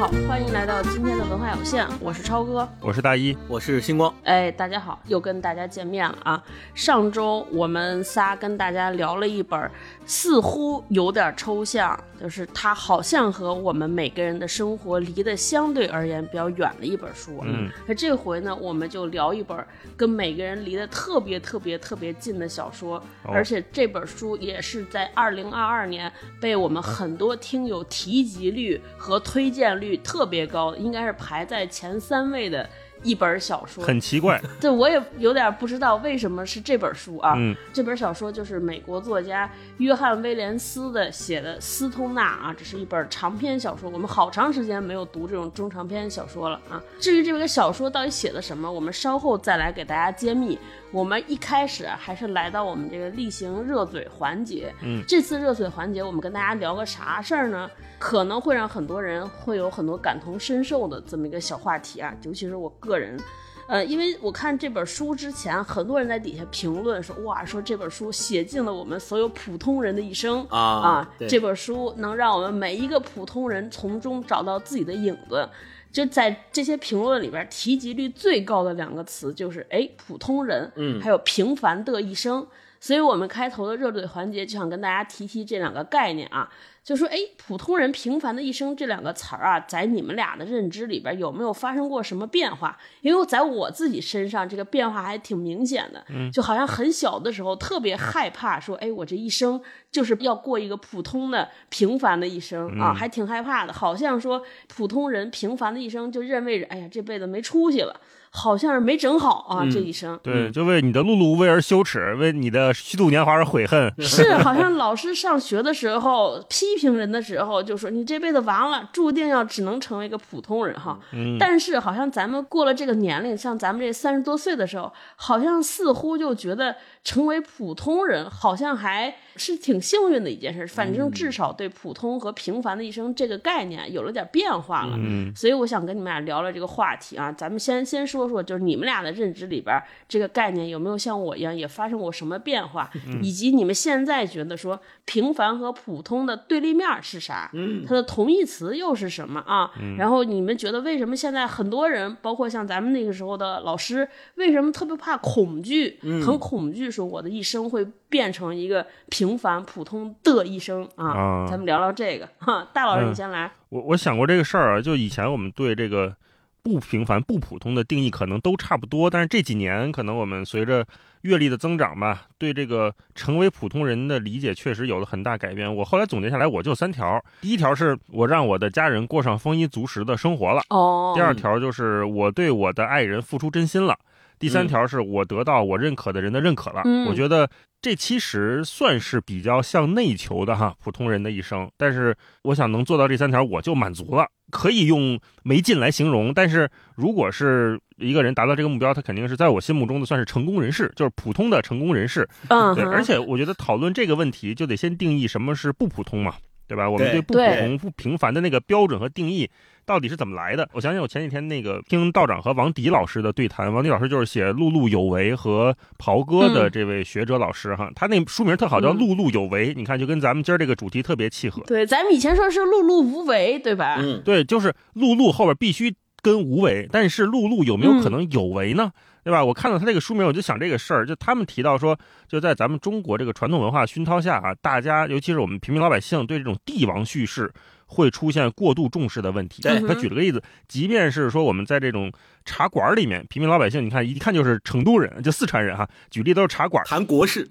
好，欢迎来到今天的文化有限，我是超哥，我是大一，我是星光。哎，大家好，又跟大家见面了啊！上周我们仨跟大家聊了一本，似乎有点抽象，就是它好像和我们每个人的生活离得相对而言比较远的一本书。嗯，那这回呢，我们就聊一本跟每个人离得特别特别特别近的小说，而且这本书也是在二零二二年被我们很多听友提及率和推荐率特别高，应该是排在前三位的一本小说。很奇怪，对，我也有点不知道为什么是这本书啊。嗯，这本小说就是美国作家约翰·威廉斯的写的《斯通纳》啊，这是一本长篇小说。我们好长时间没有读这种中长篇小说了啊。至于这个小说到底写的什么，我们稍后再来给大家揭秘。我们一开始啊还是来到我们这个例行热嘴环节。嗯，这次热嘴环节我们跟大家聊个啥事儿呢？可能会让很多人会有很多感同身受的这么一个小话题啊，尤其是我个人。呃，因为我看这本书之前，很多人在底下评论说，哇，说这本书写尽了我们所有普通人的一生啊啊，这本书能让我们每一个普通人从中找到自己的影子。就在这些评论里边，提及率最高的两个词就是哎，普通人，嗯还有平凡的一生。所以我们开头的热嘴环节就想跟大家提提这两个概念啊，就说哎，普通人平凡的一生这两个词儿啊，在你们俩的认知里边有没有发生过什么变化？因为在我自己身上，这个变化还挺明显的，就好像很小的时候特别害怕说，哎，我这一生就是要过一个普通的平凡的一生啊，还挺害怕的，好像说普通人平凡的一生就认为着，哎呀，这辈子没出息了，好像是没整好啊，这一生。对，就为你的碌碌无为而羞耻，为你的虚度年华而悔恨。是，好像老师上学的时候批评人的时候，就说你这辈子完了，注定要只能成为一个普通人哈。嗯但是好像咱们过了这个年龄，像咱们这三十多岁的时候，好像似乎就觉得成为普通人，好像还是挺幸运的一件事。反正至少对普通和平凡的一生这个概念有了点变化了。嗯，所以我想跟你们俩聊聊这个话题啊，咱们先先说说，就是你们俩的认知里边，这个概念有没有像我一样也发生过什么变化，以及你们现在觉得说平凡和普通的对立面是啥？嗯，它的同义词又是什么啊？然后你们觉得为什么现在很多人，包括像咱们那个时候的老师，为什么特别怕恐惧，很恐惧说我的一生会变成一个平凡普通的一生啊？啊咱们聊聊这个哈，大老师你嗯先来。我我想过这个事儿啊，就以前我们对这个不平凡、不普通的定义可能都差不多，但是这几年可能我们随着阅历的增长吧，对这个成为普通人的理解确实有了很大改变。我后来总结下来，我就三条：第一条是我让我的家人过上丰衣足食的生活了；哦，第二条就是我对我的爱人付出真心了；第三条是我得到我认可的人的认可了。嗯我觉得这其实算是比较向内求的哈，普通人的一生。但是我想能做到这三条，我就满足了。可以用没劲来形容，但是如果是一个人达到这个目标，他肯定是在我心目中的算是成功人士，就是普通的成功人士。对，嗯对，而且我觉得讨论这个问题，就得先定义什么是不普通嘛，对吧？我们对对不普对通、不平凡的那个标准和定义到底是怎么来的？我想想，我前几天那个听道长和王迪老师的对谈，王迪老师就是写《碌碌有为》和袍哥的这位学者老师哈，他那书名特好，叫《嗯碌碌有为》，你看就跟咱们今儿这个主题特别契合。对，咱们以前说是碌碌无为，对吧？嗯，对，就是碌碌后边必须跟无为，但是碌碌有没有可嗯能有为呢？对吧？我看到他这个书名，我就想这个事儿，就他们提到说，就在咱们中国这个传统文化熏陶下啊，大家尤其是我们平民老百姓对这种帝王叙事会出现过度重视的问题。对他举了个例子，即便是说我们在这种茶馆里面，平民老百姓，你看一看就是成都人，就四川人哈，举例都是茶馆。谈国事，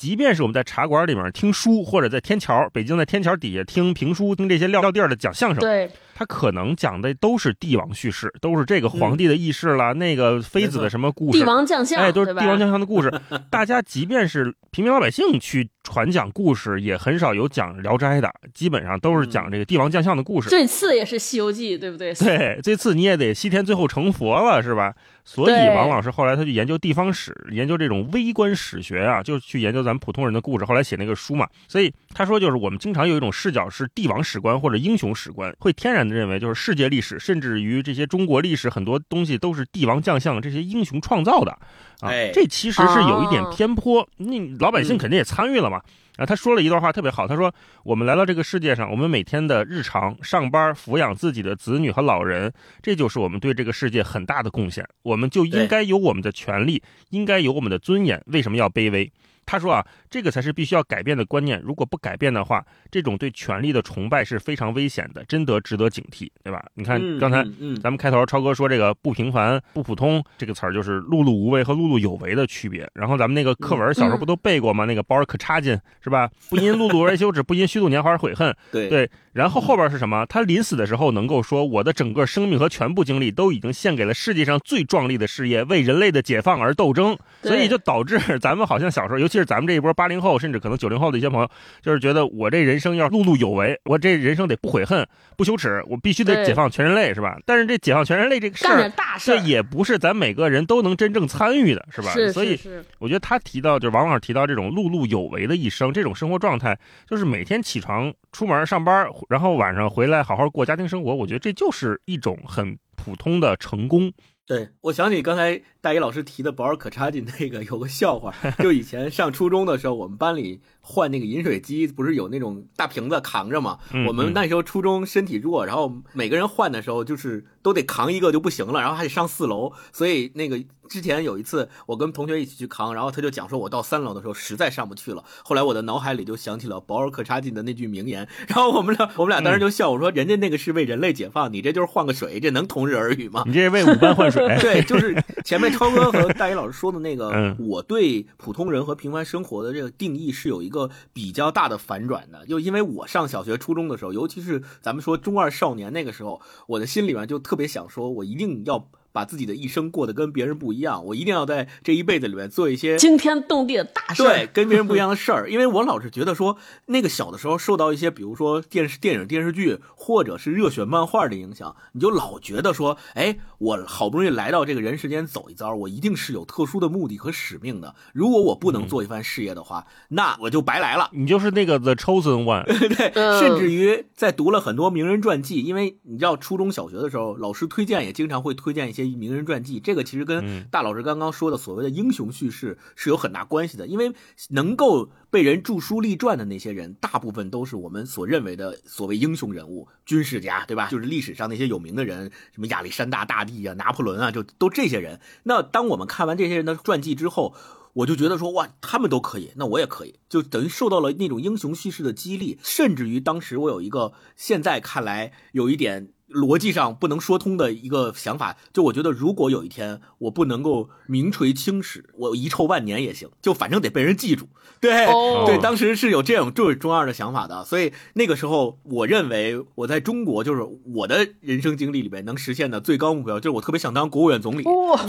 即便是我们在茶馆里面听书，或者在天桥，北京在天桥底下听评书，听这些撂撂地儿的讲相声，对，他可能讲的都是帝王叙事，都是这个皇帝的轶事啦，那个妃子的什么故事。帝，王将相，哎，都是帝王将相的故事。大家即便是平民老百姓去传讲故事，也很少有讲《聊斋》的，基本上都是讲这个帝王将相的故事。最次也是《西游记》，对不对？对，这次你也得西天最后成佛了，是吧？所以王老师后来他去研究地方史，研究这种微观史学啊，就去研究咱们普通人的故事。后来写那个书嘛，所以他说就是我们经常有一种视角是帝王史观或者英雄史观，会天然的认为就是世界历史，甚至于这些中国历史很多东西都是帝王将相这些英雄创造的啊哎。这其实是有一点哦偏颇，那老百姓肯定也参与了嘛。嘛。啊，他说了一段话特别好，他说：“我们来到这个世界上，我们每天的日常上班、抚养自己的子女和老人，这就是我们对这个世界很大的贡献。我们就应该有我们的权利，应该有我们的尊严。为什么要卑微？”他说啊，这个才是必须要改变的观念。如果不改变的话，这种对权力的崇拜是非常危险的，真得值得警惕，对吧？你看刚才咱们开头超哥说这个不平凡、不普通这个词儿，就是碌碌无为和碌碌有为的区别。然后咱们那个课文小时候不都背过吗？那个包尔可差劲是吧？不因碌碌而羞耻，不因虚度年华而悔恨。对对。然后后边是什么？他临死的时候能够说：“我的整个生命和全部精力都已经献给了世界上最壮丽的事业，为人类的解放而斗争。”所以就导致咱们好像小时候，尤其是咱们这一波八零后，甚至可能九零后的一些朋友，就是觉得我这人生要碌碌有为，我这人生得不悔恨、不羞耻，我必须得解放全人类，是吧？但是这解放全人类这个事儿，这也不是咱每个人都能真正参与的，是吧？所以我觉得他提到，就往往提到这种碌碌有为的一生，这种生活状态，就是每天起床出门上班，然后晚上。回来好好过家庭生活，我觉得这就是一种很普通的成功。对我想起刚才大一老师提的保尔可查金那个有个笑话，就以前上初中的时候，我们班里换那个饮水机，不是有那种大瓶子扛着嘛？我们那时候初中身体弱，然后每个人换的时候就是都得扛一个就不行了，然后还得上四楼，所以那个。之前有一次，我跟同学一起去扛，然后他就讲说，我到三楼的时候实在上不去了。后来我的脑海里就想起了保尔柯察金的那句名言，然后我们俩我们俩当时就笑，我说人家那个是为人类解放，你这就是换个水，这能同日而语吗？你这是为五班换水？对，就是前面超哥和大一老师说的那个，我对普通人和平凡生活的这个定义是有一个比较大的反转的，就因为我上小学、初中的时候，尤其是咱们说中二少年那个时候，我的心里面就特别想说，我一定要。把自己的一生过得跟别人不一样，我一定要在这一辈子里面做一些惊天动地的大事，对，跟别人不一样的事儿。因为我老是觉得说，那个小的时候受到一些，比如说电视、电影、电视剧，或者是热血漫画的影响，你就老觉得说，哎，我好不容易来到这个人世间走一遭，我一定是有特殊的目的和使命的。如果我不能做一番事业的话，那我就白来了。你就是那个 The Chosen One，对，甚至于在读了很多名人传记，因为你知道初中小学的时候，老师推荐也经常会推荐一些。名人传记，这个其实跟大老师刚刚说的所谓的英雄叙事是有很大关系的，因为能够被人著书立传的那些人，大部分都是我们所认为的所谓英雄人物、军事家，对吧？就是历史上那些有名的人，什么亚历山大大帝啊、拿破仑啊，就都这些人。那当我们看完这些人的传记之后，我就觉得说，哇，他们都可以，那我也可以，就等于受到了那种英雄叙事的激励，甚至于当时我有一个现在看来有一点。逻辑上不能说通的一个想法，就我觉得，如果有一天我不能够名垂青史，我遗臭万年也行，就反正得被人记住。对对，当时是有这种就是中二的想法的，所以那个时候，我认为我在中国就是我的人生经历里面能实现的最高目标，就是我特别想当国务院总理。哇，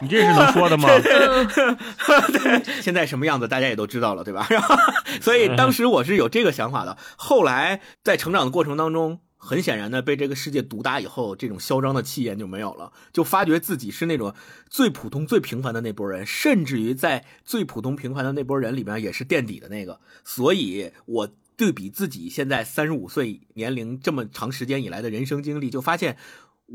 你这是能说的吗？对，现在什么样子大家也都知道了，对吧？所以当时我是有这个想法的，后来在成长的过程当中。很显然的，被这个世界毒打以后，这种嚣张的气焰就没有了，就发觉自己是那种最普通、最平凡的那波人，甚至于在最普通、平凡的那波人里面也是垫底的那个。所以，我对比自己现在三十五岁年龄这么长时间以来的人生经历，就发现。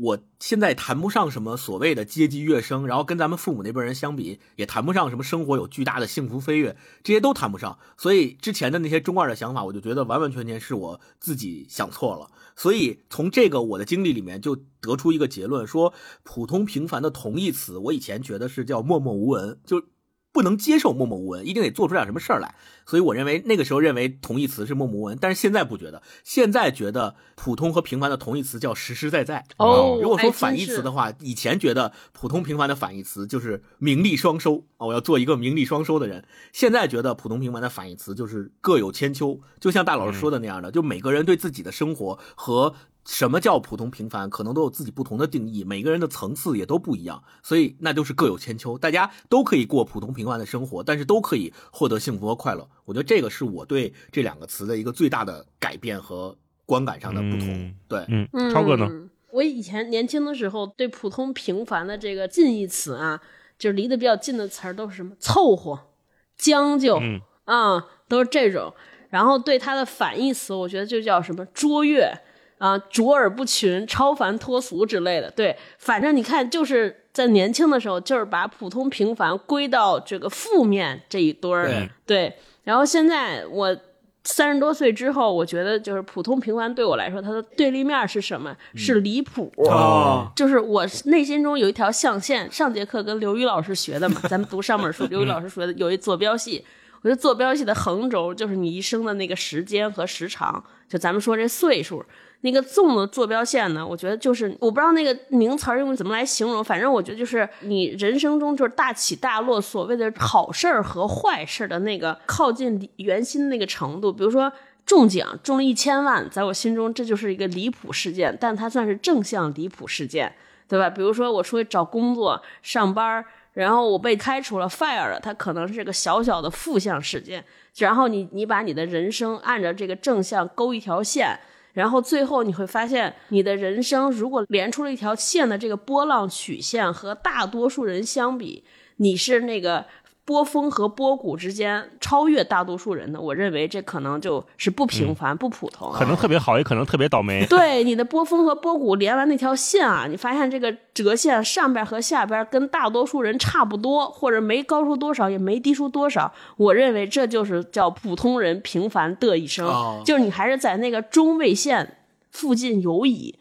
我现在谈不上什么所谓的阶级跃升，然后跟咱们父母那辈人相比，也谈不上什么生活有巨大的幸福飞跃，这些都谈不上。所以之前的那些中二的想法，我就觉得完完全全是我自己想错了。所以从这个我的经历里面，就得出一个结论：说普通平凡的同义词，我以前觉得是叫默默无闻，就。不能接受默默无闻，一定得做出点什么事儿来。所以我认为那个时候认为同义词是默默无闻，但是现在不觉得，现在觉得普通和平凡的同义词叫实实在在。哦，如果说反义词的话，以前觉得普通平凡的反义词就是名利双收啊，我要做一个名利双收的人。现在觉得普通平凡的反义词就是各有千秋，就像大老师说的那样的，就每个人对自己的生活和。什么叫普通平凡？可能都有自己不同的定义，每个人的层次也都不一样，所以那就是各有千秋。大家都可以过普通平凡的生活，但是都可以获得幸福和快乐。我觉得这个是我对这两个词的一个最大的改变和观感上的不同。对，嗯，超哥呢？我以前年轻的时候对普通平凡的这个近义词啊，就是离得比较近的词儿都是什么凑合、将就啊，都是这种。然后对它的反义词，我觉得就叫什么卓越。啊，卓尔不群、超凡脱俗之类的，对，反正你看，就是在年轻的时候就是把普通平凡归到这个负面这一堆儿，对对。然后现在我三十多岁之后，我觉得就是普通平凡对我来说，它的对立面是什么？是离谱。哦，就是我内心中有一条象限。上节课跟刘宇老师学的嘛，咱们读上本书，刘宇老师说的有一坐标系。我觉得坐标系的横轴就是你一生的那个时间和时长，就咱们说这岁数。那个纵的坐标线呢，我觉得就是我不知道那个名词儿用怎么来形容，反正我觉得就是你人生中就是大起大落，所谓的好事儿和坏事儿的那个靠近圆心的那个程度。比如说中奖中了一千万，在我心中这就是一个离谱事件，但它算是正向离谱事件，对吧？比如说我出去找工作上班。然后我被开除了，fire 了，它可能是个小小的负向事件。然后你你把你的人生按照这个正向勾一条线，然后最后你会发现，你的人生如果连出了一条线的这个波浪曲线和大多数人相比，你是那个。波峰和波谷之间超越大多数人的，我认为这可能就是不平凡、不普通，可能特别好，也可能特别倒霉。对你的波峰和波谷连完那条线啊，你发现这个折线上边和下边跟大多数人差不多，或者没高出多少，也没低出多少。我认为这就是叫普通人平凡的一生，就是你还是在那个中位线附近游移。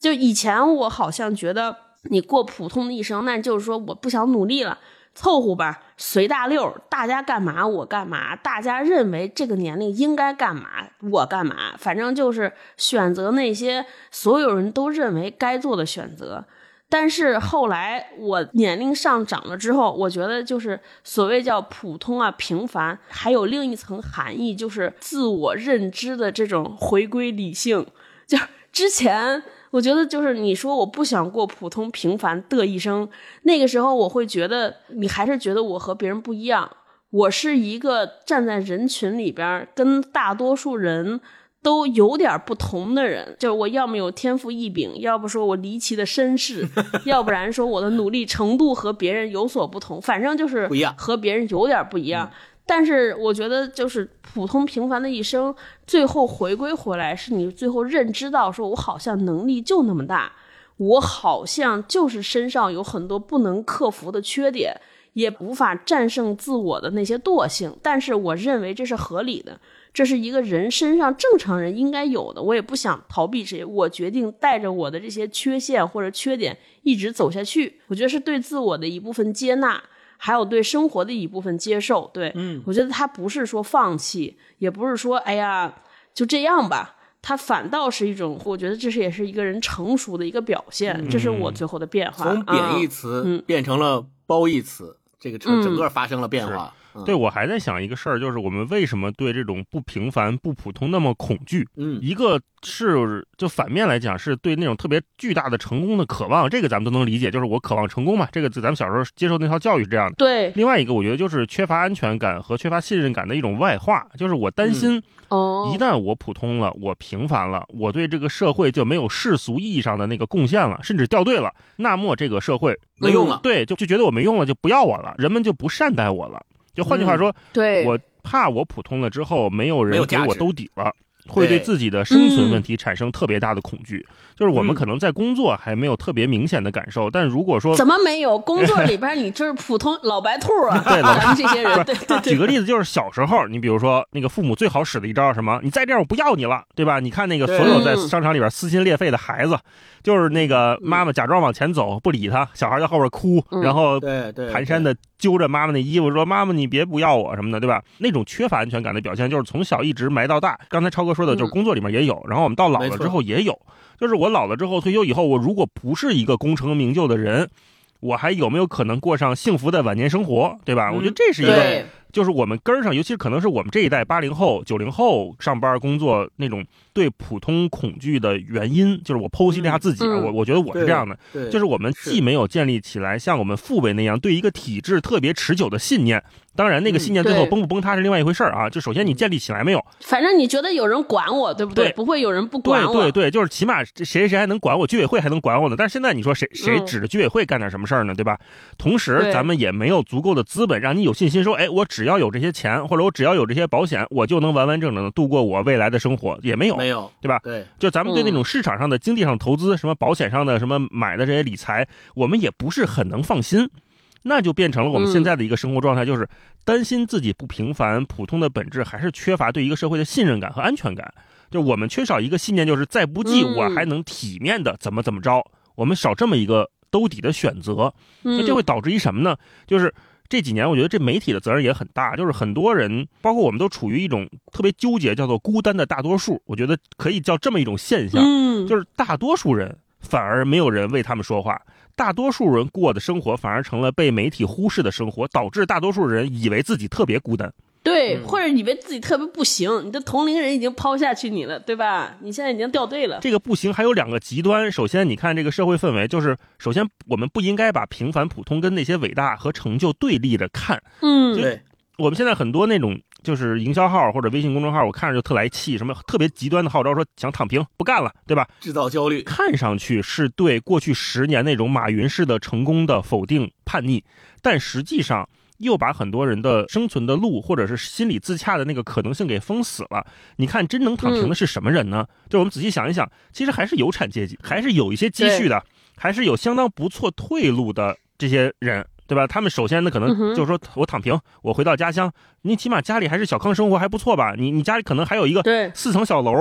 就以前我好像觉得你过普通的一生，那就是说我不想努力了。凑合吧，随大溜，大家干嘛我干嘛，大家认为这个年龄应该干嘛我干嘛，反正就是选择那些所有人都认为该做的选择。但是后来我年龄上涨了之后，我觉得就是所谓叫普通啊平凡，还有另一层含义，就是自我认知的这种回归理性。就之前。我觉得就是你说我不想过普通平凡的一生，那个时候我会觉得你还是觉得我和别人不一样，我是一个站在人群里边跟大多数人都有点不同的人，就是我要么有天赋异禀，要不说我离奇的身世，要不然说我的努力程度和别人有所不同，反正就是不一样，和别人有点不一样。但是我觉得，就是普通平凡的一生，最后回归回来，是你最后认知到，说我好像能力就那么大，我好像就是身上有很多不能克服的缺点，也无法战胜自我的那些惰性。但是我认为这是合理的，这是一个人身上正常人应该有的。我也不想逃避谁，我决定带着我的这些缺陷或者缺点一直走下去。我觉得是对自我的一部分接纳。还有对生活的一部分接受，对，嗯，我觉得他不是说放弃，也不是说哎呀就这样吧，他反倒是一种，我觉得这是也是一个人成熟的一个表现，这是我最后的变化，从贬义词变成了褒义词，这个成整个发生了变化。对，我还在想一个事儿，就是我们为什么对这种不平凡、不普通那么恐惧？嗯，一个是就反面来讲，是对那种特别巨大的成功的渴望，这个咱们都能理解，就是我渴望成功嘛。这个咱们小时候接受那套教育是这样的。对。另外一个，我觉得就是缺乏安全感和缺乏信任感的一种外化，就是我担心，哦，一旦我普通了，我平凡了，我对这个社会就没有世俗意义上的那个贡献了，甚至掉队了，那么这个社会没用了，对，就就觉得我没用了，就不要我了，人们就不善待我了。就换句话说，对。我怕我普通了之后，没有人给我兜底了，会对自己的生存问题产生特别大的恐惧。就是我们可能在工作还没有特别明显的感受，但如果说怎么没有工作里边，你就是普通老白兔啊？对，咱们这些人。对对。举个例子，就是小时候，你比如说那个父母最好使的一招什么？你再这样，我不要你了，对吧？你看那个所有在商场里边撕心裂肺的孩子。就是那个妈妈假装往前走，不理他，小孩在后边哭，然后对对蹒跚的揪着妈妈那衣服说：“妈妈，你别不要我什么的，对吧？”那种缺乏安全感的表现，就是从小一直埋到大。刚才超哥说的，就是工作里面也有，然后我们到老了之后也有。就是我老了之后退休以后，我如果不是一个功成名就的人，我还有没有可能过上幸福的晚年生活，对吧？我觉得这是一个。就是我们根儿上，尤其是可能是我们这一代八零后、九零后上班工作那种对普通恐惧的原因，就是我剖析了一下自己，我我觉得我是这样的，就是我们既没有建立起来像我们父辈那样对一个体制特别持久的信念，当然，那个信念最后崩不崩塌是另外一回事儿啊。就首先你建立起来没有？反正你觉得有人管我，对不对？对不会有人不管对我。对对，就是起码这谁谁谁还能管我，居委会还能管我呢。但是现在你说谁谁嗯指着居委会干点什么事儿呢？对吧？同时，咱们也没有足够的资本让你有信心说，哎，我只要有这些钱，或者我只要有这些保险，我就能完完整整的度过我未来的生活，也没有。没有，对吧？对，就咱们对那嗯种市场上的经济上投资，什么保险上的什么买的这些理财，我们也不是很能放心。那就变成了我们嗯现在的一个生活状态，就是担心自己不平凡、普通的本质，还是缺乏对一个社会的信任感和安全感。就我们缺少一个信念，就是再不济嗯我还能体面的怎么怎么着。我们少这么一个兜底的选择，嗯，那这会导致一什么呢？就是这几年，我觉得这媒体的责任也很大，就是很多人，包括我们都处于一种特别纠结，叫做孤单的大多数。我觉得可以叫这么一种现象，嗯，就是大多数人反而没有人为他们说话，大多数人过的生活反而成了被媒体忽视的生活，导致大多数人以为自己特别孤单。对，嗯或者以为自己特别不行，你的同龄人已经抛下去你了，对吧？你现在已经掉队了。这个不行，还有两个极端。首先，你看这个社会氛围，就是首先我们不应该把平凡普通跟那些伟大和成就对立着看。嗯，对，我们现在很多那种就是营销号或者微信公众号，我看着就特来气，什么特别极端的号召说想躺平不干了，对吧？制造焦虑，看上去是对过去十年那种马云式的成功的否定叛逆，但实际上又把很多人的生存的路或者是心理自洽的那个可能性给封死了。你看，真能躺平的是什么人呢？就我们仔细想一想，其实还是有产阶级，还是有一些积蓄的，还是有相当不错退路的这些人。对吧？他们首先呢，可能就是说我躺平，我回到家乡，你起码家里还是小康生活还不错吧？你你家里可能还有一个，四层小楼，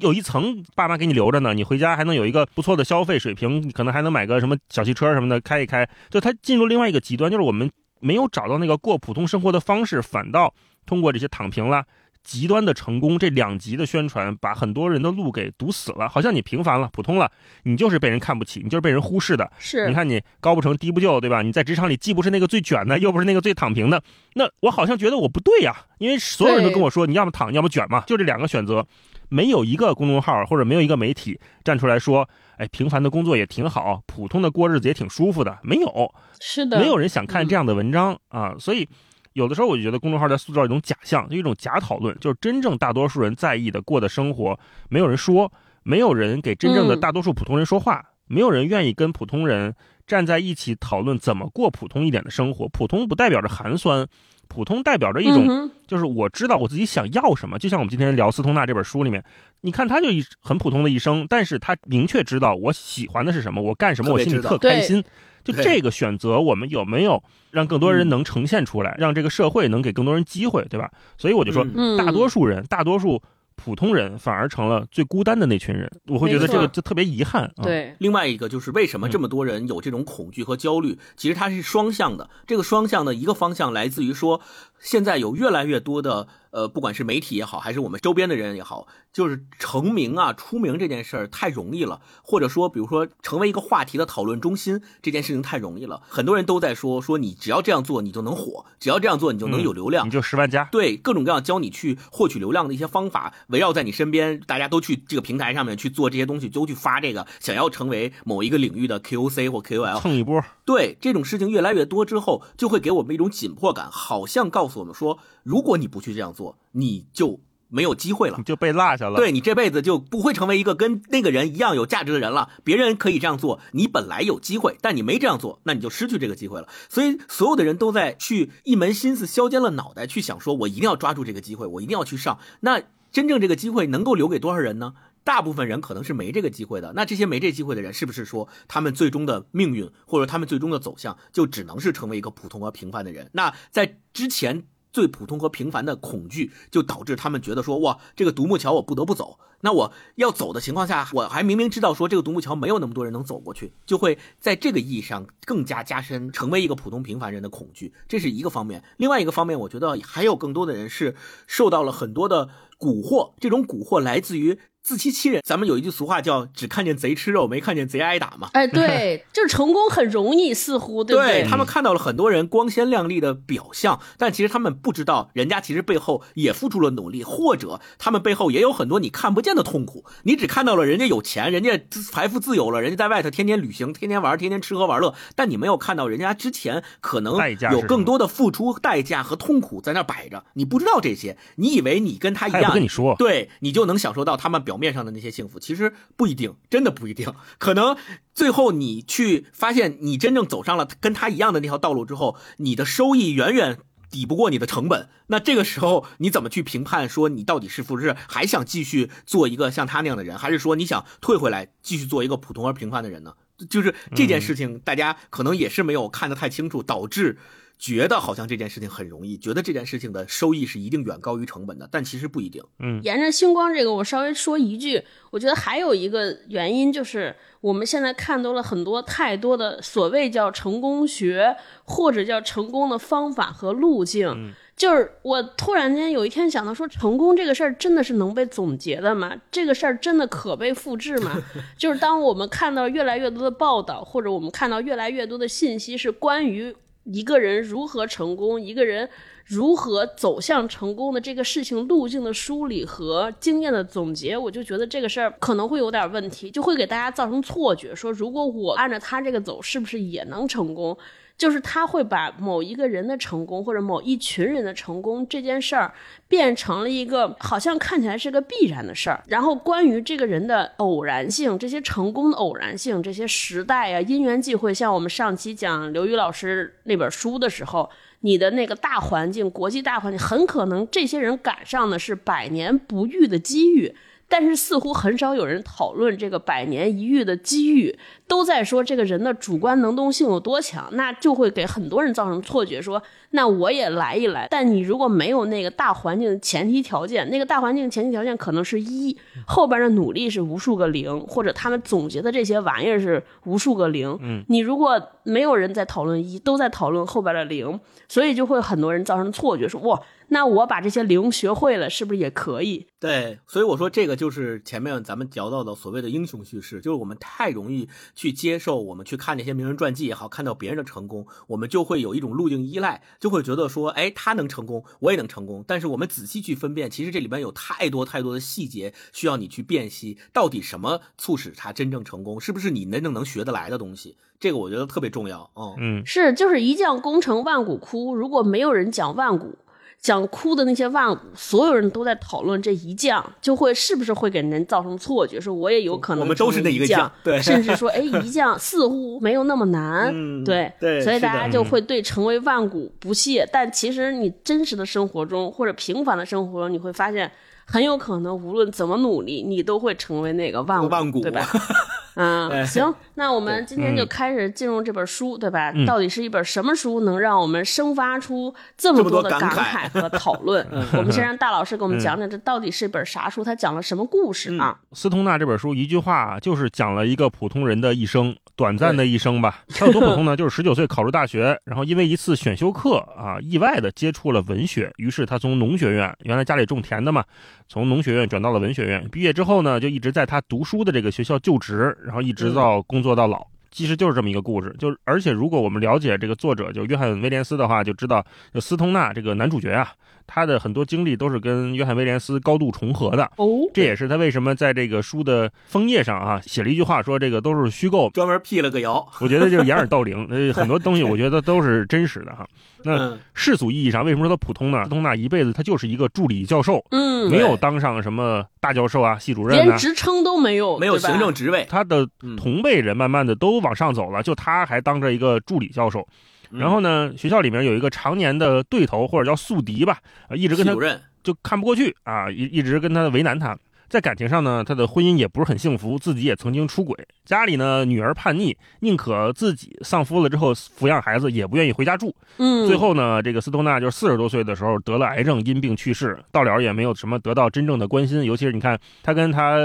有一层爸妈给你留着呢，你回家还能有一个不错的消费水平，你可能还能买个什么小汽车什么的开一开。就他进入另外一个极端，就是我们没有找到那个过普通生活的方式，反倒通过这些躺平了。极端的成功，这两极的宣传把很多人的路给堵死了。好像你平凡了、普通了，你就是被人看不起，你就是被人忽视的。是你看你高不成低不就，对吧？你在职场里既不是那个最卷的，又不是那个最躺平的，那我好像觉得我不对呀、因为所有人都跟我说，你要么躺，要么卷嘛，就这两个选择，没有一个公众号或者没有一个媒体站出来说，哎，平凡的工作也挺好，普通的过日子也挺舒服的，没有，是的，没有人想看这样的文章、啊，所以。有的时候，我就觉得公众号在塑造一种假象，就一种假讨论，就是真正大多数人在意的过的生活，没有人说，没有人给真正的嗯大多数普通人说话，没有人愿意跟普通人站在一起讨论怎么过普通一点的生活。普通不代表着寒酸，普通代表着一种，就是我知道我自己想要什么。就像我们今天聊斯通纳这本书里面，你看他就一很普通的一生，但是他明确知道我喜欢的是什么，我干什么我心里特开心。就这个选择，我们有没有让更多人嗯能呈现出来，让这个社会能给更多人机会，对吧？所以我就说，大多数人，大多数普通人反而成了最孤单的那群人，我会觉得这个就特别遗憾。啊，对，另外一个就是为什么这么多人有这种恐惧和焦虑，其实它是双向的。这个双向的一个方向来自于说，现在有越来越多的呃，不管是媒体也好，还是我们周边的人也好，就是成名啊、出名这件事儿太容易了，或者说，比如说成为一个话题的讨论中心这件事情太容易了。很多人都在说，说你只要这样做，你就能火；只要这样做，你就能有流量你。就十万加，对各种各样教你去获取流量的一些方法，围绕在你身边，大家都去这个平台上面去做这些东西，都去发这个，想要成为某一个领域的 KOC 或 KOL。蹭一波。对这种事情越来越多之后，就会给我们一种紧迫感，好像告诉我们说，如果你不去这样做，你就没有机会了你。就被落下了。，对你这辈子就不会成为一个跟那个人一样有价值的人了。别人可以这样做，你本来有机会，但你没这样做，那你就失去这个机会了。所以所有的人都在去一门心思、削尖了脑袋去想，说我一定要抓住这个机会，我一定要去上。那真正这个机会能够留给多少人呢？大部分人可能是没这个机会的。那这些没这机会的人，是不是说他们最终的命运或者他们最终的走向，就只能是成为一个普通和平凡的人？那在之前。最普通和平凡的恐惧，就导致他们觉得说，哇，这个独木桥我不得不走。那我要走的情况下，我还明明知道说这个独木桥没有那么多人能走过去，就会在这个意义上更加加深成为一个普通平凡人的恐惧，这是一个方面。另外一个方面，我觉得还有更多的人是受到了很多的蛊惑，这种蛊惑来自于。自欺欺人。咱们有一句俗话叫“只看见贼吃肉，没看见贼挨打”嘛。哎，对，就是成功很容易，似乎对不对？他们看到了很多人光鲜亮丽的表象，但其实他们不知道，人家其实背后也付出了努力，或者他们背后也有很多你看不见的痛苦。你只看到了人家有钱，人家财富自由了，人家在外头天天旅行，天天玩，天天吃喝玩乐，但你没有看到人家之前可能有更多的付出代价和痛苦在那摆着，你不知道这些，你以为你跟他一样，跟你说，对你就能享受到他们表面上的那些幸福，其实不一定，真的不一定，可能最后你去发现，你真正走上了跟他一样的那条道路之后，你的收益远远抵不过你的成本，那这个时候你怎么去评判说你到底是不是还想继续做一个像他那样的人，还是说你想退回来继续做一个普通而平凡的人呢？就是这件事情，大家可能也是没有看得太清楚，导致。觉得好像这件事情很容易，觉得这件事情的收益是一定远高于成本的，但其实不一定。嗯，沿着星光这个，我稍微说一句，我觉得还有一个原因就是，我们现在看多了很多太多的所谓叫成功学，或者叫成功的方法和路径。就是我突然间有一天想到说，成功这个事儿真的是能被总结的吗？这个事儿真的可被复制吗？就是当我们看到越来越多的报道，或者我们看到越来越多的信息是关于。一个人如何成功，一个人如何走向成功的这个事情路径的梳理和经验的总结，我就觉得这个事儿可能会有点问题，就会给大家造成错觉，说如果我按照他这个走，是不是也能成功？就是他会把某一个人的成功或者某一群人的成功这件事儿变成了一个好像看起来是个必然的事儿，然后关于这个人的偶然性，这些成功的偶然性，这些时代啊因缘际会，像我们上期讲刘宇老师那本书的时候，你的那个大环境、国际大环境，很可能这些人赶上的是百年不遇的机遇。但是似乎很少有人讨论这个百年一遇的机遇，都在说这个人的主观能动性有多强，那就会给很多人造成错觉，说那我也来一来。但你如果没有那个大环境的前提条件，那个大环境前提条件可能是一，后边的努力是无数个零，或者他们总结的这些玩意儿是无数个零。嗯，你如果没有人在讨论一，都在讨论后边的零，所以就会很多人造成错觉，说哇。那我把这些零学会了，是不是也可以？对，所以我说这个就是前面咱们聊到的所谓的英雄叙事，就是我们太容易去接受，我们去看那些名人传记也好，看到别人的成功，我们就会有一种路径依赖，就会觉得说，哎，他能成功，我也能成功。但是我们仔细去分辨，其实这里边有太多太多的细节需要你去辨析，到底什么促使他真正成功，是不是你真正能学得来的东西？这个我觉得特别重要。嗯嗯，是，就是一将功成万骨枯，如果没有人讲万骨。讲哭的那些万古，所有人都在讨论这一将，就会是不是会给人造成错觉，说我也有可能。我们都是那一个将，对，甚至说，哎，一将似乎没有那么难，对，对，所以大家就会对成为万古不屑。但其实你真实的生活中或者平凡的生活中，你会发现，很有可能无论怎么努力，你都会成为那个万万古，对吧？嗯，行，那我们今天就开始进入这本书，对吧？到底是一本什么书，能让我们生发出这么多的感慨和讨论？我们先让大老师给我们讲讲，这到底是一本啥书？他讲了什么故事啊？斯通纳这本书一句话就是讲了一个普通人的一生，短暂的一生吧。他有多普通呢？就是十九岁考入大学，然后因为一次选修课啊，意外的接触了文学，于是他从农学院，原来家里种田的嘛，从农学院转到了文学院。毕业之后呢，就一直在他读书的这个学校就职。然后一直到工作到老，其实就是这么一个故事。就而且如果我们了解这个作者就约翰威廉斯的话，就知道就斯通纳这个男主角啊，他的很多经历都是跟约翰威廉斯高度重合的。哦，这也是他为什么在这个书的封页上啊写了一句话，说这个都是虚构，专门辟了个谣。我觉得就是掩耳盗铃，呃，很多东西我觉得都是真实的哈。那世俗意义上，为什么说他普通呢？通纳一辈子他就是一个助理教授，嗯，没有当上什么大教授啊、系主任，连职称都没有，没有行政职位。他的同辈人慢慢的都往上走了，就他还当着一个助理教授。然后呢，学校里面有一个常年的对头或者叫宿敌吧，一直跟他就看不过去啊，一一直跟他为难他。在感情上呢，他的婚姻也不是很幸福，自己也曾经出轨。家里呢，女儿叛逆，宁可自己丧夫了之后抚养孩子，也不愿意回家住。嗯，最后呢，这个斯通纳就四十多岁的时候得了癌症，因病去世，到了也没有什么得到真正的关心。尤其是你看，他跟他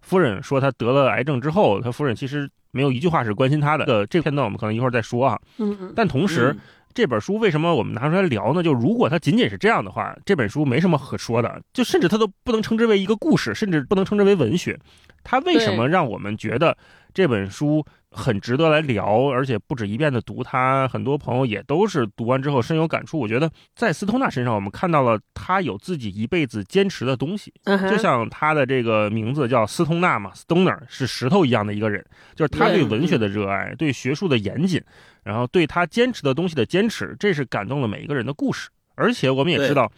夫人说他得了癌症之后，他夫人其实没有一句话是关心他的。这片段我们可能一会儿再说啊。嗯嗯。但同时。这本书为什么我们拿出来聊呢？就如果它仅仅是这样的话，这本书没什么可说的，就甚至它都不能称之为一个故事，甚至不能称之为文学。它为什么让我们觉得这本书很值得来聊，而且不止一遍的读它？很多朋友也都是读完之后深有感触。我觉得在斯通纳身上，我们看到了他有自己一辈子坚持的东西，就像他的这个名字叫斯通纳嘛，Stoner 是石头一样的一个人，就是他对文学的热爱，对学术的严谨。然后对他坚持的东西的坚持，这是感动了每一个人的故事。而且我们也知道，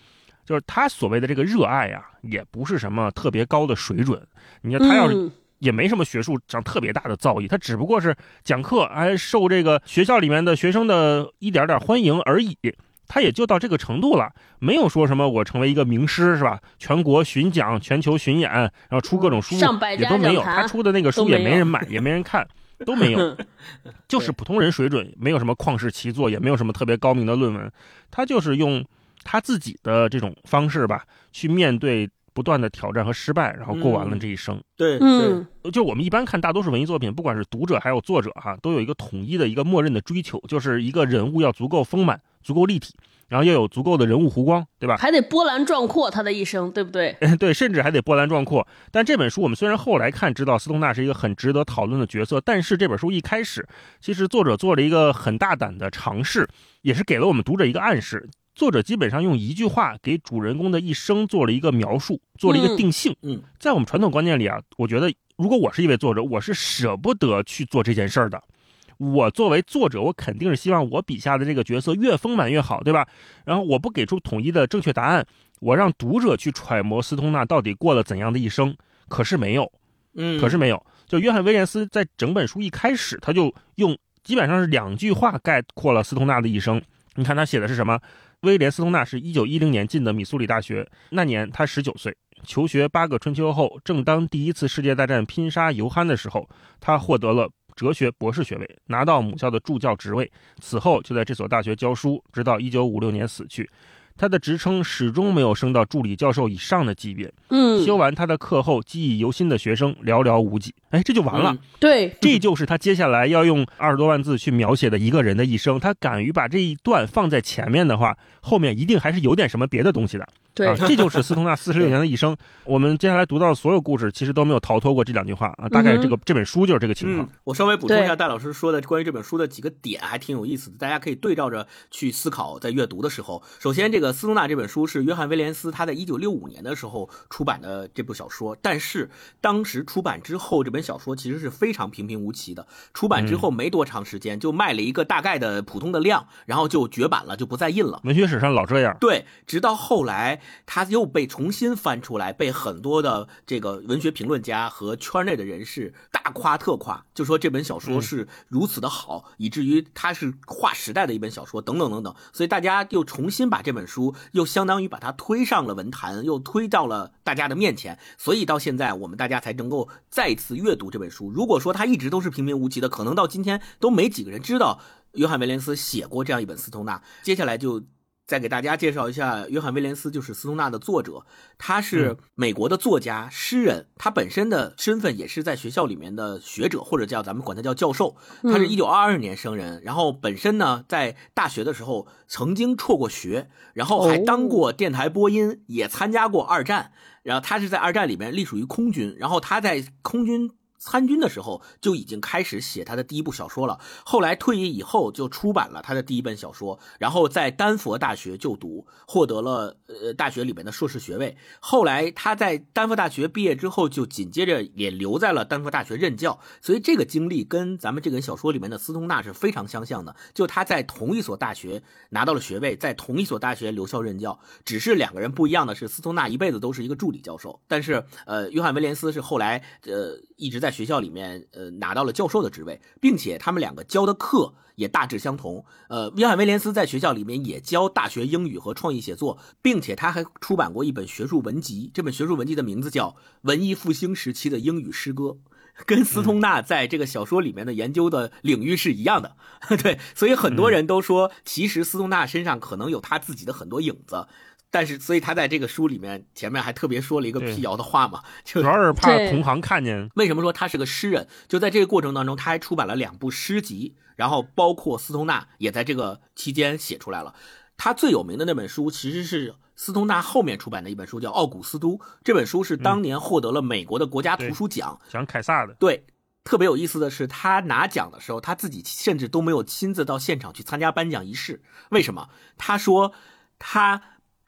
就是他所谓的这个热爱啊，也不是什么特别高的水准。你看他要是也没什么学术上特别大的造诣，他只不过是讲课，还受这个学校里面的学生的一点点欢迎而已。他也就到这个程度了，没有说什么我成为一个名师是吧？全国巡讲、全球巡演，然后出各种书也都没有。他出的那个书也没人买，也没人看。都没有，就是普通人水准，没有什么旷世奇作，也没有什么特别高明的论文。他就是用他自己的这种方式吧，去面对不断的挑战和失败，然后过完了这一生。对，嗯，就我们一般看大多数文艺作品，不管是读者还有作者哈，都有一个统一的一个默认的追求，就是一个人物要足够丰满，足够立体。然后要有足够的人物弧光，对吧？还得波澜壮阔，他的一生，对不对？对，甚至还得波澜壮阔。但这本书我们虽然后来看知道斯通纳是一个很值得讨论的角色，但是这本书一开始，其实作者做了一个很大胆的尝试，也是给了我们读者一个暗示。作者基本上用一句话给主人公的一生做了一个描述，做了一个定性。嗯，在我们传统观念里啊，我觉得如果我是一位作者，我是舍不得去做这件事儿的。我作为作者，我肯定是希望我笔下的这个角色越丰满越好，对吧？然后我不给出统一的正确答案，我让读者去揣摩斯通纳到底过了怎样的一生。可是没有，嗯，可是没有。就约翰威廉斯在整本书一开始，他就用基本上是两句话概括了斯通纳的一生。你看他写的是什么？威廉斯通纳是一九一零年进的米苏里大学，那年他十九岁，求学八个春秋后，正当第一次世界大战拼杀犹酣的时候，他获得了。哲学博士学位，拿到母校的助教职位，此后就在这所大学教书，直到一九五六年死去。他的职称始终没有升到助理教授以上的级别。嗯，修完他的课后，记忆犹新的学生寥寥无几。哎，这就完了。对，这就是他接下来要用二十多万字去描写的一个人的一生。他敢于把这一段放在前面的话，后面一定还是有点什么别的东西的。对，这就是斯通纳四十六年的一生。我们接下来读到的所有故事，其实都没有逃脱过这两句话啊。大概这个这本书就是这个情况。我稍微补充一下戴老师说的关于这本书的几个点，还挺有意思的，大家可以对照着去思考，在阅读的时候。首先，这个斯通纳这本书是约翰威廉斯他在一九六五年的时候出版的这部小说，但是当时出版之后，这本小说其实是非常平平无奇的。出版之后没多长时间，就卖了一个大概的普通的量，然后就绝版了，就不再印了。文学史上老这样。对，直到后来。他又被重新翻出来，被很多的这个文学评论家和圈内的人士大夸特夸，就说这本小说是如此的好，以至于它是划时代的一本小说，等等等等。所以大家又重新把这本书书又相当于把它推上了文坛，又推到了大家的面前。所以到现在我们大家才能够再次阅读这本书。如果说它一直都是平平无奇的，可能到今天都没几个人知道约翰威廉斯写过这样一本斯通纳。接下来就。再给大家介绍一下，约翰·威廉斯就是斯通纳的作者，他是美国的作家、诗人，他本身的身份也是在学校里面的学者，或者叫咱们管他叫教授。他是一九二二年生人，然后本身呢在大学的时候曾经辍过学，然后还当过电台播音，也参加过二战。然后他是在二战里面隶属于空军，然后他在空军。参军的时候就已经开始写他的第一部小说了，后来退役以后就出版了他的第一本小说，然后在丹佛大学就读，获得了呃大学里面的硕士学位。后来他在丹佛大学毕业之后，就紧接着也留在了丹佛大学任教。所以这个经历跟咱们这本小说里面的斯通纳是非常相像的，就他在同一所大学拿到了学位，在同一所大学留校任教，只是两个人不一样的是，斯通纳一辈子都是一个助理教授，但是呃约翰威廉斯是后来呃一直在。学校里面，呃，拿到了教授的职位，并且他们两个教的课也大致相同。呃，约翰·威廉斯在学校里面也教大学英语和创意写作，并且他还出版过一本学术文集。这本学术文集的名字叫《文艺复兴时期的英语诗歌》，跟斯通纳在这个小说里面的研究的领域是一样的。对，所以很多人都说，其实斯通纳身上可能有他自己的很多影子。但是，所以他在这个书里面前面还特别说了一个辟谣的话嘛，就主要是怕同行看见。为什么说他是个诗人？就在这个过程当中，他还出版了两部诗集，然后包括斯通纳也在这个期间写出来了。他最有名的那本书其实是斯通纳后面出版的一本书，叫《奥古斯都》。这本书是当年获得了美国的国家图书奖。讲凯撒的，对，特别有意思的是，他拿奖的时候，他自己甚至都没有亲自到现场去参加颁奖仪式。为什么？他说他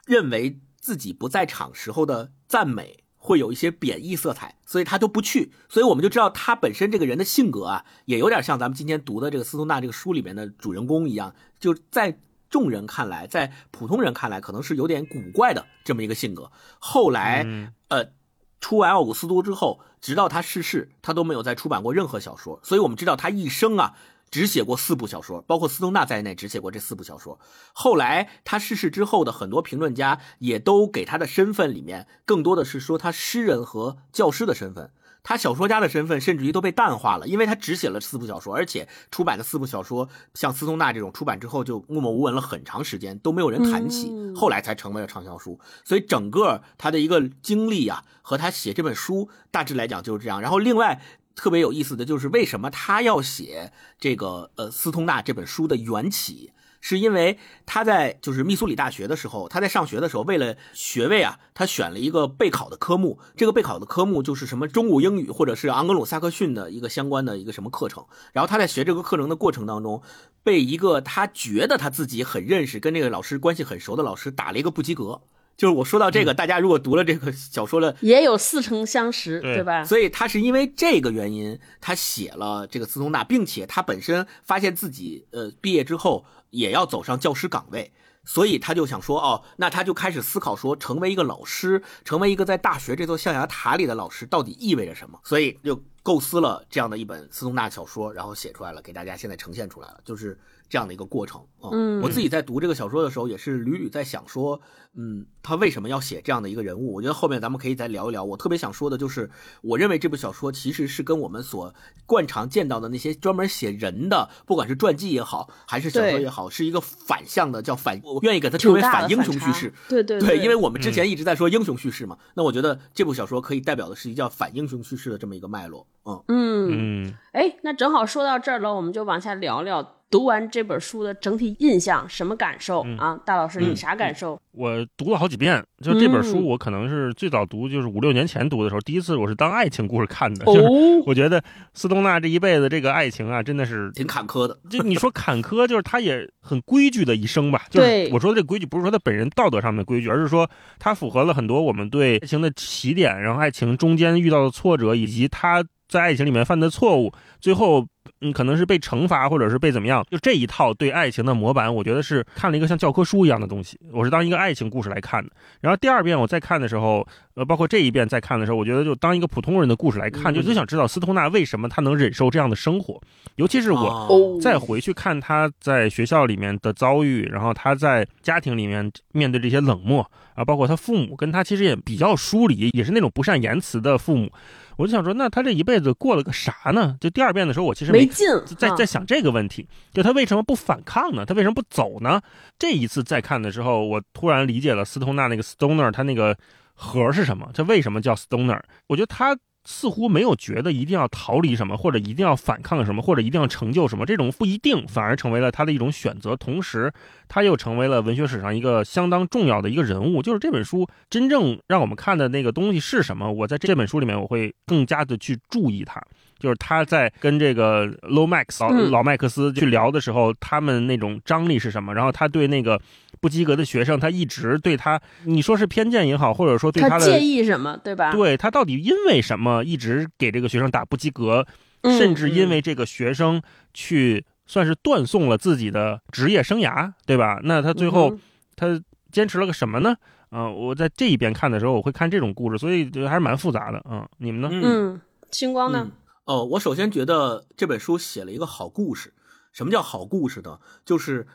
认为自己不在场时候的赞美会有一些贬义色彩，所以他都不去。所以我们就知道他本身这个人的性格啊，也有点像咱们今天读的这个斯通纳这个书里面的主人公一样，就在众人看来，在普通人看来，可能是有点古怪的这么一个性格。后来，嗯呃，出完《奥古斯都》之后，直到他逝世，他都没有再出版过任何小说。所以我们知道他一生啊，只写过四部小说，包括斯通纳在内，只写过这四部小说。后来他逝世之后的很多评论家也都给他的身份里面，更多的是说他诗人和教师的身份。他小说家的身份甚至于都被淡化了，因为他只写了四部小说，而且出版的四部小说，像斯通纳这种出版之后就默默无闻了很长时间，都没有人谈起，嗯后来才成为了畅销书。所以整个他的一个经历啊，和他写这本书大致来讲就是这样。然后另外特别有意思的就是为什么他要写这个呃斯通纳这本书的缘起。是因为他在就是密苏里大学的时候，他在上学的时候，为了学位啊，他选了一个备考的科目。这个备考的科目就是什么中古英语或者是盎格鲁撒克逊的一个相关的一个什么课程。然后他在学这个课程的过程当中，被一个他觉得他自己很认识、跟这个老师关系很熟的老师打了一个不及格。就是我说到这个，大家如果读了这个小说了也有似曾相识，对对吧？所以他是因为这个原因，他写了这个斯通纳，并且他本身发现自己呃毕业之后也要走上教师岗位，所以他就想说哦，那他就开始思考说，成为一个老师，成为一个在大学这座象牙塔里的老师，到底意味着什么？所以就构思了这样的一本斯通纳小说，然后写出来了，给大家现在呈现出来了，就是这样的一个过程。嗯我自己在读这个小说的时候，也是屡屡在想说，嗯，他为什么要写这样的一个人物？我觉得后面咱们可以再聊一聊。我特别想说的就是，我认为这部小说其实是跟我们所惯常见到的那些专门写人的，不管是传记也好，还是小说也好，是一个反向的，叫反，我愿意给它称为反英雄叙事。对对对，因为我们嗯之前一直在说英雄叙事嘛，那我觉得这部小说可以代表的是一叫反英雄叙事的这么一个脉络。嗯，嗯，嗯，哎，那正好说到这儿了，我们就往下聊聊读完这本书的整体印象，什么感受、嗯啊？大老师，你嗯啥感受？我读了好几遍，就这本书，嗯我可能是最早读，就是五六年前读的时候，第一次我是当爱情故事看的，哦就是我觉得斯通纳这一辈子这个爱情啊，真的是挺坎坷的。就你说坎坷，就是他也很规矩的一生吧。就是对我说的这规矩，不是说他本人道德上面的规矩，而是说他符合了很多我们对爱情的起点，然后爱情中间遇到的挫折，以及他在爱情里面犯的错误，最后嗯可能是被惩罚，或者是被怎么样。就这一套对爱情的模板，我觉得是看了一个像教科书一样的东西。我是当一个爱情故事来看的。然后第二遍我再看的时候，呃，包括这一遍再看的时候，我觉得就当一个普通人的故事来看，嗯就就想知道斯通纳为什么他能忍受这样的生活，尤其是我。哦再回去看他在学校里面的遭遇，然后他在家庭里面面对这些冷漠啊，包括他父母跟他其实也比较疏离，也是那种不善言辞的父母。我就想说，那他这一辈子过了个啥呢？就第二遍的时候，我其实没没劲，啊在在想这个问题，就他为什么不反抗呢？他为什么不走呢？这一次再看的时候，我突然理解了斯通纳那个 stoner 他那个核是什么，他为什么叫 stoner？我觉得他似乎没有觉得一定要逃离什么，或者一定要反抗什么，或者一定要成就什么，这种不一定，反而成为了他的一种选择。同时，他又成为了文学史上一个相当重要的一个人物。就是这本书真正让我们看的那个东西是什么？我在这本书里面，我会更加的去注意它。就是他在跟这个 Low Max 老、嗯老麦克斯去聊的时候，他们那种张力是什么？然后他对那个不及格的学生，他一直对他，你说是偏见也好，或者说对的他介意什么，对吧？对他到底因为什么一直给这个学生打不及格，嗯，甚至因嗯为这个学生去算是断送了自己的职业生涯，对吧？那他最后嗯他坚持了个什么呢？啊、我在这一边看的时候，我会看这种故事，所以就还是蛮复杂的。嗯，你们呢？嗯嗯，星光呢哦，我首先觉得这本书写了一个好故事。什么叫好故事呢？就是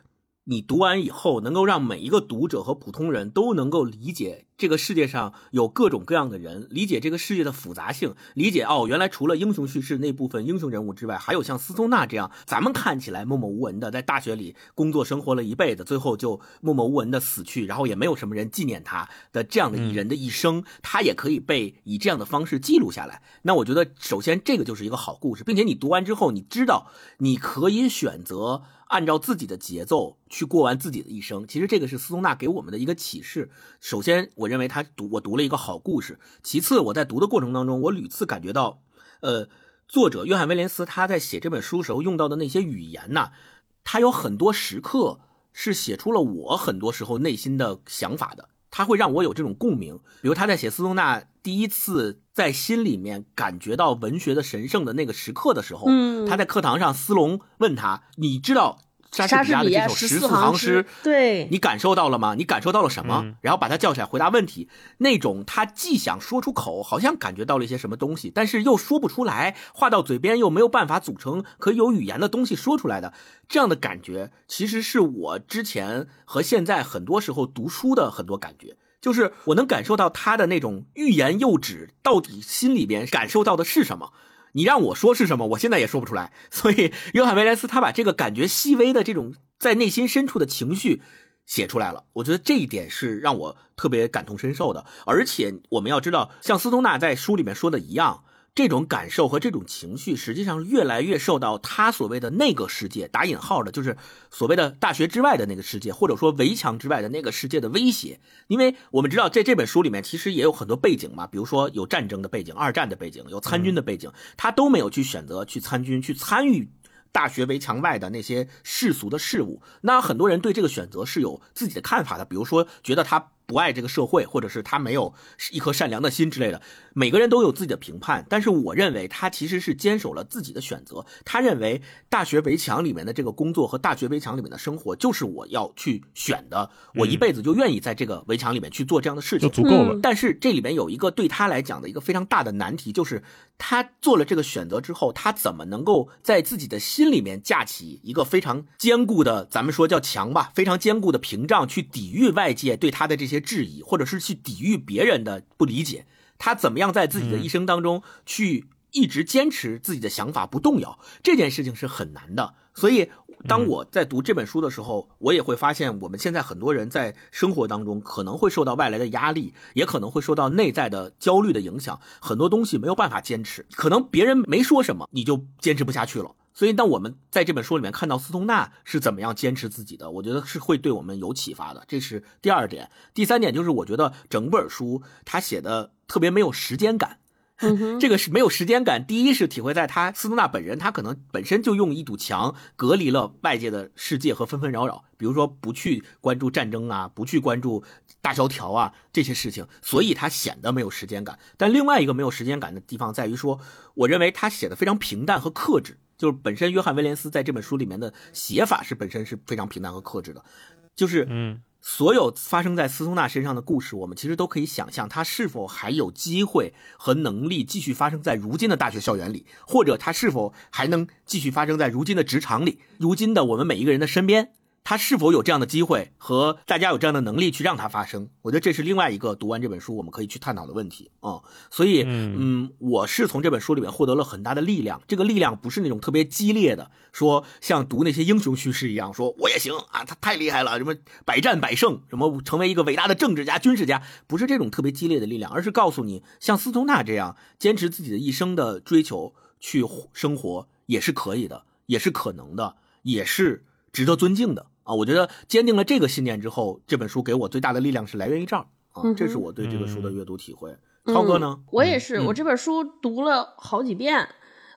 你读完以后，能够让每一个读者和普通人都能够理解这个世界上有各种各样的人，理解这个世界的复杂性，理解哦，原来除了英雄叙事那部分英雄人物之外，还有像斯通纳这样咱们看起来默默无闻的，在大学里工作生活了一辈子，最后就默默无闻的死去，然后也没有什么人纪念他的这样的一人的一生，他也可以被以这样的方式记录下来。那我觉得，首先这个就是一个好故事，并且你读完之后，你知道你可以选择。按照自己的节奏去过完自己的一生，其实这个是斯通纳给我们的一个启示。首先，我认为他读我读了一个好故事；其次，我在读的过程当中，我屡次感觉到，呃，作者约翰威廉斯他在写这本书时候用到的那些语言呐，他有很多时刻是写出了我很多时候内心的想法的，他会让我有这种共鸣。比如他在写斯通纳第一次在心里面感觉到文学的神圣的那个时刻的时候，嗯，他在课堂上，斯隆问他：“你知道？”莎士比亚的这首十四行诗，对你感受到了吗？你感受到了什么？然后把他叫起来回答问题。那种他既想说出口，好像感觉到了一些什么东西，但是又说不出来，话到嘴边又没有办法组成可以有语言的东西说出来的这样的感觉，其实是我之前和现在很多时候读书的很多感觉，就是我能感受到他的那种欲言又止，到底心里边感受到的是什么。你让我说是什么，我现在也说不出来。所以，约翰·威莱斯他把这个感觉细微的这种在内心深处的情绪写出来了。我觉得这一点是让我特别感同身受的。而且，我们要知道，像斯通纳在书里面说的一样。这种感受和这种情绪，实际上越来越受到他所谓的那个世界（打引号的），就是所谓的大学之外的那个世界，或者说围墙之外的那个世界的威胁。因为我们知道，在这本书里面，其实也有很多背景嘛，比如说有战争的背景、二战的背景、有参军的背景，他都没有去选择去参军、去参与大学围墙外的那些世俗的事物。那很多人对这个选择是有自己的看法的，比如说觉得他。不爱这个社会，或者是他没有一颗善良的心之类的，每个人都有自己的评判。但是我认为他其实是坚守了自己的选择。他认为大学围墙里面的这个工作和大学围墙里面的生活就是我要去选的，我一辈子就愿意在这个围墙里面去做这样的事情，就足够了。但是这里面有一个对他来讲的一个非常大的难题，就是他做了这个选择之后，他怎么能够在自己的心里面架起一个非常坚固的，咱们说叫墙吧，非常坚固的屏障，去抵御外界对他的这些。质疑，或者是去抵御别人的不理解，他怎么样在自己的一生当中去一直坚持自己的想法不动摇，这件事情是很难的。所以，当我在读这本书的时候，我也会发现，我们现在很多人在生活当中可能会受到外来的压力，也可能会受到内在的焦虑的影响，很多东西没有办法坚持，可能别人没说什么，你就坚持不下去了。所以，当我们在这本书里面看到斯通纳是怎么样坚持自己的，我觉得是会对我们有启发的。这是第二点。第三点就是，我觉得整本书他写的特别没有时间感。这个是没有时间感。第一是体会在他斯通纳本人，他可能本身就用一堵墙隔离了外界的世界和纷纷扰扰，比如说不去关注战争啊，不去关注大萧条啊这些事情，所以他显得没有时间感。但另外一个没有时间感的地方在于说，我认为他写的非常平淡和克制。就是本身约翰威廉斯在这本书里面的写法是本身是非常平淡和克制的，就是嗯，所有发生在斯通纳身上的故事，我们其实都可以想象他是否还有机会和能力继续发生在如今的大学校园里，或者他是否还能继续发生在如今的职场里，如今的我们每一个人的身边。他是否有这样的机会和大家有这样的能力去让它发生？我觉得这是另外一个读完这本书我们可以去探讨的问题啊。所以，嗯，我是从这本书里面获得了很大的力量。这个力量不是那种特别激烈的，说像读那些英雄叙事一样，说我也行啊，他太厉害了，什么百战百胜，什么成为一个伟大的政治家、军事家，不是这种特别激烈的力量，而是告诉你，像斯通纳这样坚持自己的一生的追求去生活也是可以的，也是可能的，也是值得尊敬的。啊，我觉得坚定了这个信念之后，这本书给我最大的力量是来源于这儿啊，这是我对这个书的阅读体会。涛哥呢？我也是，我这本书读了好几遍。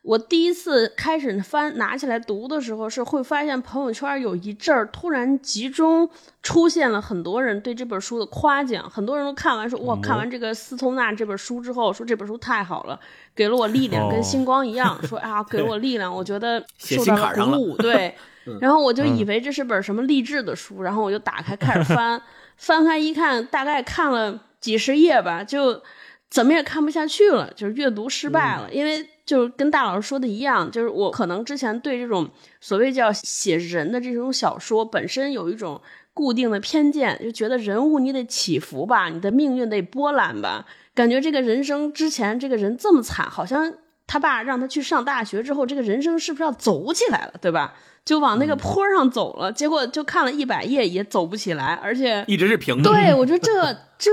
我第一次开始翻拿起来读的时候，是会发现朋友圈有一阵儿突然集中出现了很多人对这本书的夸奖，很多人都看完说哇，看完这个斯通纳这本书之后，说这本书太好了，给了我力量，跟星光一样，说啊，给我力量，我觉得受到了鼓舞，对。然后我就以为这是本什么励志的书，然后我就打开开始翻，翻开一看，大概看了几十页吧，就怎么也看不下去了，就是阅读失败了，因为就是跟大老师说的一样，就是我可能之前对这种所谓叫写人的这种小说本身有一种固定的偏见，就觉得人物你得起伏吧，你的命运得波澜吧，感觉这个人生之前这个人这么惨，好像他爸让他去上大学之后，这个人生是不是要走起来了，对吧？就往那个坡上走了，结果就看了一百页也走不起来，而且一直是平的。对，我觉得 这这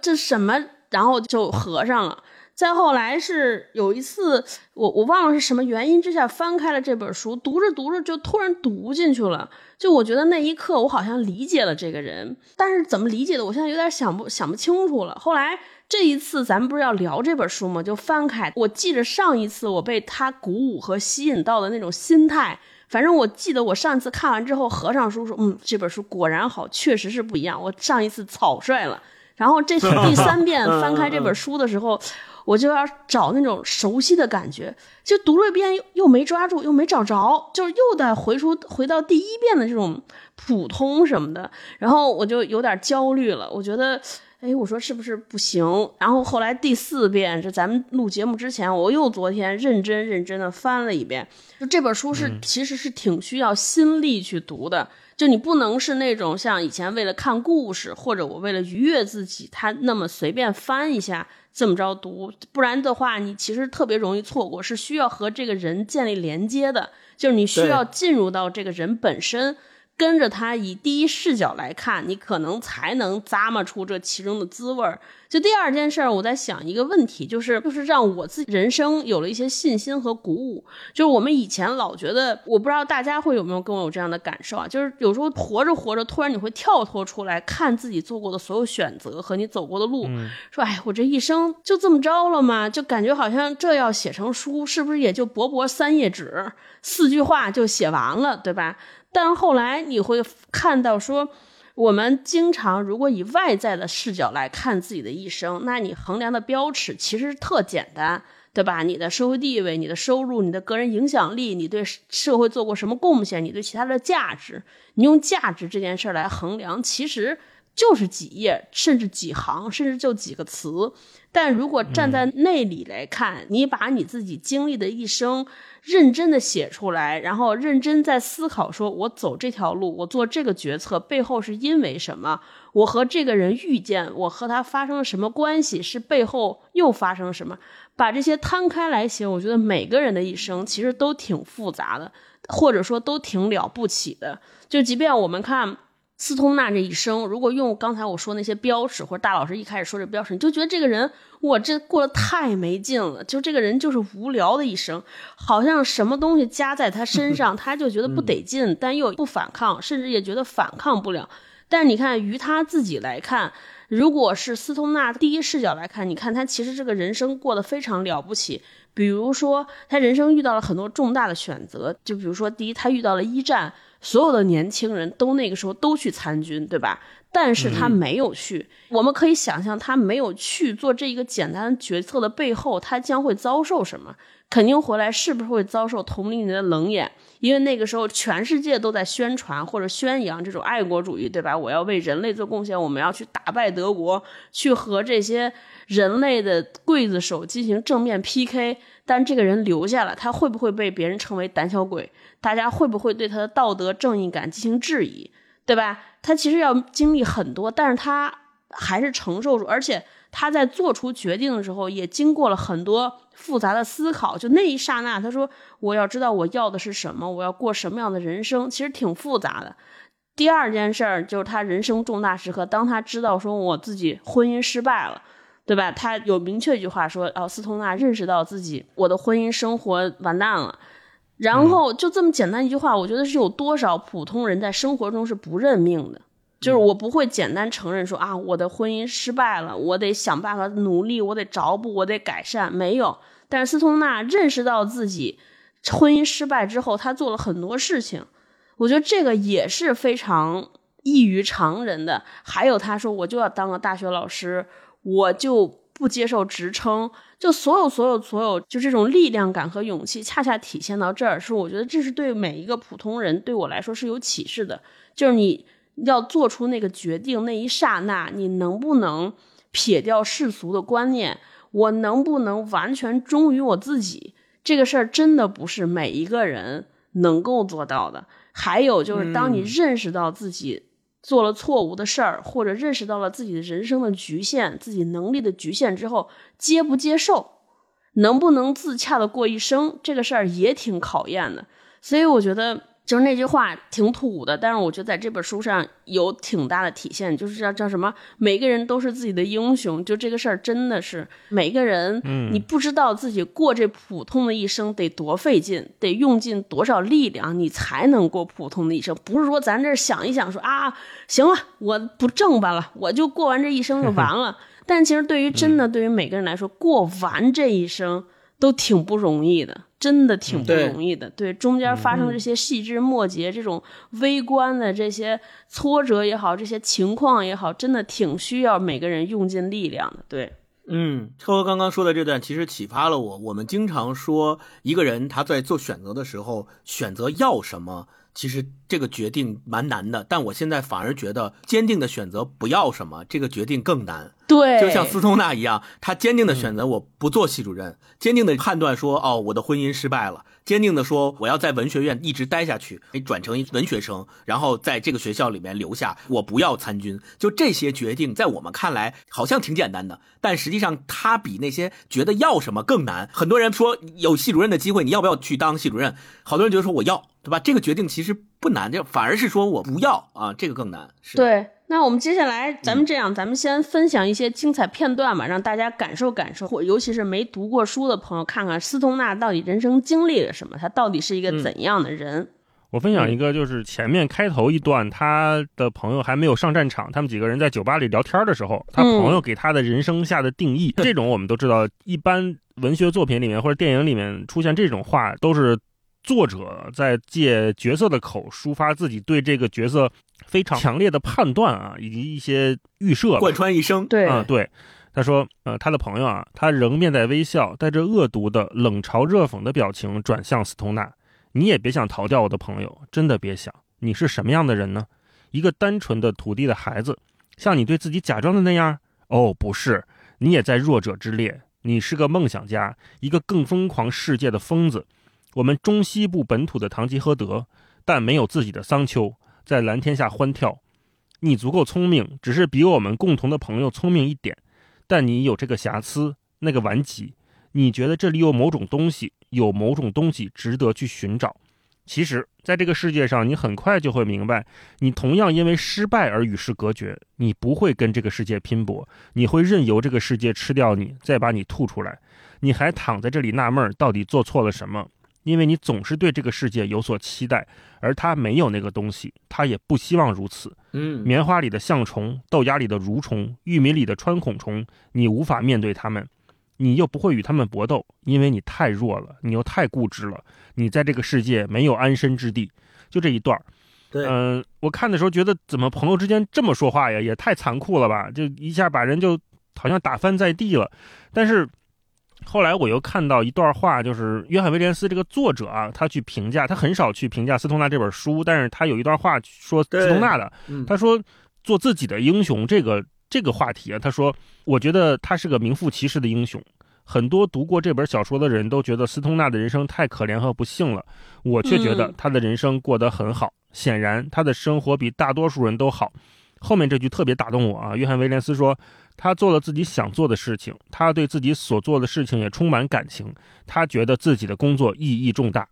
这什么？然后就合上了。再后来是有一次，我我忘了是什么原因之下翻开了这本书，读着读着就突然读进去了。就我觉得那一刻我好像理解了这个人，但是怎么理解的，我现在有点想不想不清楚了。后来这一次咱们不是要聊这本书吗？就翻开，我记着上一次我被他鼓舞和吸引到的那种心态。反正我记得我上一次看完之后合上书说，嗯，这本书果然好，确实是不一样。我上一次草率了。然后这是第三遍翻开这本书的时候，我就要找那种熟悉的感觉，就读了一遍又没抓住，又没找着，就是又得回出回到第一遍的这种普通什么的，然后我就有点焦虑了。我觉得，哎，我说是不是不行？然后后来第四遍是咱们录节目之前，我又昨天认真认真的翻了一遍，就这本书是其实是挺需要心力去读的。就你不能是那种像以前为了看故事，或者我为了愉悦自己，他那么随便翻一下这么着读，不然的话，你其实特别容易错过，是需要和这个人建立连接的，就是你需要进入到这个人本身。跟着他以第一视角来看，你可能才能咂摸出这其中的滋味儿。就第二件事儿，我在想一个问题，就是就是让我自己人生有了一些信心和鼓舞。就是我们以前老觉得，我不知道大家会有没有跟我有这样的感受啊？就是有时候活着活着，突然你会跳脱出来看自己做过的所有选择和你走过的路，说：“哎，我这一生就这么着了吗？”就感觉好像这要写成书，是不是也就薄薄三页纸，四句话就写完了，对吧？但后来你会看到，说我们经常如果以外在的视角来看自己的一生，那你衡量的标尺其实特简单，对吧？你的社会地位、你的收入、你的个人影响力、你对社会做过什么贡献、你对其他的价值，你用价值这件事儿来衡量，其实就是几页，甚至几行，甚至就几个词。但如果站在那里来看，你把你自己经历的一生。认真的写出来，然后认真在思考，说我走这条路，我做这个决策背后是因为什么？我和这个人遇见，我和他发生了什么关系？是背后又发生了什么？把这些摊开来写，我觉得每个人的一生其实都挺复杂的，或者说都挺了不起的。就即便我们看。斯通纳这一生，如果用刚才我说那些标尺，或者大老师一开始说这标尺，你就觉得这个人，我这过得太没劲了。就这个人就是无聊的一生，好像什么东西加在他身上，他就觉得不得劲，但又不反抗，甚至也觉得反抗不了。但是你看，于他自己来看，如果是斯通纳第一视角来看，你看他其实这个人生过得非常了不起。比如说，他人生遇到了很多重大的选择，就比如说，第一，他遇到了一战。所有的年轻人都那个时候都去参军，对吧？但是他没有去。我们可以想象，他没有去做这一个简单决策的背后，他将会遭受什么？肯定回来是不是会遭受同龄人的冷眼？因为那个时候全世界都在宣传或者宣扬这种爱国主义，对吧？我要为人类做贡献，我们要去打败德国，去和这些人类的刽子手进行正面 PK。但这个人留下了，他会不会被别人称为胆小鬼？大家会不会对他的道德正义感进行质疑？对吧？他其实要经历很多，但是他还是承受住，而且他在做出决定的时候也经过了很多复杂的思考。就那一刹那，他说：“我要知道我要的是什么，我要过什么样的人生。”其实挺复杂的。第二件事儿就是他人生重大时刻，当他知道说我自己婚姻失败了。对吧？他有明确一句话说：“哦，斯通纳认识到自己我的婚姻生活完蛋了。”然后就这么简单一句话，我觉得是有多少普通人在生活中是不认命的？就是我不会简单承认说啊，我的婚姻失败了，我得想办法努力，我得找补，我得改善。没有。但是斯通纳认识到自己婚姻失败之后，他做了很多事情。我觉得这个也是非常异于常人的。还有他说，我就要当个大学老师。我就不接受职称，就所有所有所有，就这种力量感和勇气，恰恰体现到这儿，是我觉得这是对每一个普通人，对我来说是有启示的。就是你要做出那个决定那一刹那，你能不能撇掉世俗的观念，我能不能完全忠于我自己？这个事儿真的不是每一个人能够做到的。还有就是，当你认识到自己做了错误的事儿，或者认识到了自己的人生的局限、自己能力的局限之后，接不接受，能不能自洽的过一生，这个事儿也挺考验的。所以我觉得。就是那句话挺土的，但是我觉得在这本书上有挺大的体现，就是叫叫什么？每个人都是自己的英雄。就这个事儿，真的是每个人，你不知道自己过这普通的一生得多费劲，得用尽多少力量，你才能过普通的一生。不是说咱这想一想说啊，行了，我不挣吧了，我就过完这一生就完了。但其实对于真的，对于每个人来说，过完这一生都挺不容易的。真的挺不容易的，对中间发生这些细枝末节、这种微观的这些挫折也好，这些情况也好，真的挺需要每个人用尽力量的。对，嗯，超哥刚刚说的这段其实启发了我。我们经常说，一个人他在做选择的时候，选择要什么。其实这个决定蛮难的，但我现在反而觉得坚定的选择不要什么，这个决定更难。对，就像斯通纳一样，他坚定的选择我不做系主任，坚定的判断说，哦，我的婚姻失败了。坚定的说，我要在文学院一直待下去，转成文学生，然后在这个学校里面留下，我不要参军。就这些决定，在我们看来好像挺简单的，但实际上他比那些觉得要什么更难。很多人说有系主任的机会，你要不要去当系主任？好多人觉得说我要，对吧？这个决定其实不难，就反而是说我不要啊，这个更难。对。那我们接下来，咱们这样，咱们先分享一些精彩片段吧，让大家感受感受，或尤其是没读过书的朋友，看看斯通纳到底人生经历了什么，他到底是一个怎样的人。我分享一个，就是前面开头一段，他的朋友还没有上战场，他们几个人在酒吧里聊天的时候，他朋友给他的人生下的定义。这种我们都知道，一般文学作品里面或者电影里面出现这种话，都是作者在借角色的口抒发自己对这个角色。非常强烈的判断啊，以及一些预设贯穿一生。对啊，对，他说，呃，他的朋友啊，他仍面带微笑，带着恶毒的冷嘲热讽的表情转向斯通纳。你也别想逃掉我的朋友，真的别想。你是什么样的人呢？一个单纯的土地的孩子，像你对自己假装的那样？哦，不是，你也在弱者之列。你是个梦想家，一个更疯狂世界的疯子。我们中西部本土的堂吉诃德，但没有自己的桑丘。在蓝天下欢跳，你足够聪明，只是比我们共同的朋友聪明一点。但你有这个瑕疵，那个顽疾。你觉得这里有某种东西，有某种东西值得去寻找。其实，在这个世界上，你很快就会明白，你同样因为失败而与世隔绝。你不会跟这个世界拼搏，你会任由这个世界吃掉你，再把你吐出来。你还躺在这里纳闷，到底做错了什么？因为你总是对这个世界有所期待，而他没有那个东西，他也不希望如此。嗯，棉花里的象虫，豆芽里的蠕虫，玉米里的穿孔虫，你无法面对他们，你又不会与他们搏斗，因为你太弱了，你又太固执了，你在这个世界没有安身之地。就这一段对，嗯，我看的时候觉得，怎么朋友之间这么说话呀？也太残酷了吧！就一下把人就好像打翻在地了，但是。后来我又看到一段话，就是约翰威廉斯这个作者啊，他去评价，他很少去评价斯通纳这本书，但是他有一段话说斯通纳的，他说做自己的英雄这个这个话题啊，他说我觉得他是个名副其实的英雄。很多读过这本小说的人都觉得斯通纳的人生太可怜和不幸了，我却觉得他的人生过得很好。显然他的生活比大多数人都好。后面这句特别打动我啊，约翰威廉斯说。他做了自己想做的事情，他对自己所做的事情也充满感情，他觉得自己的工作意义重大。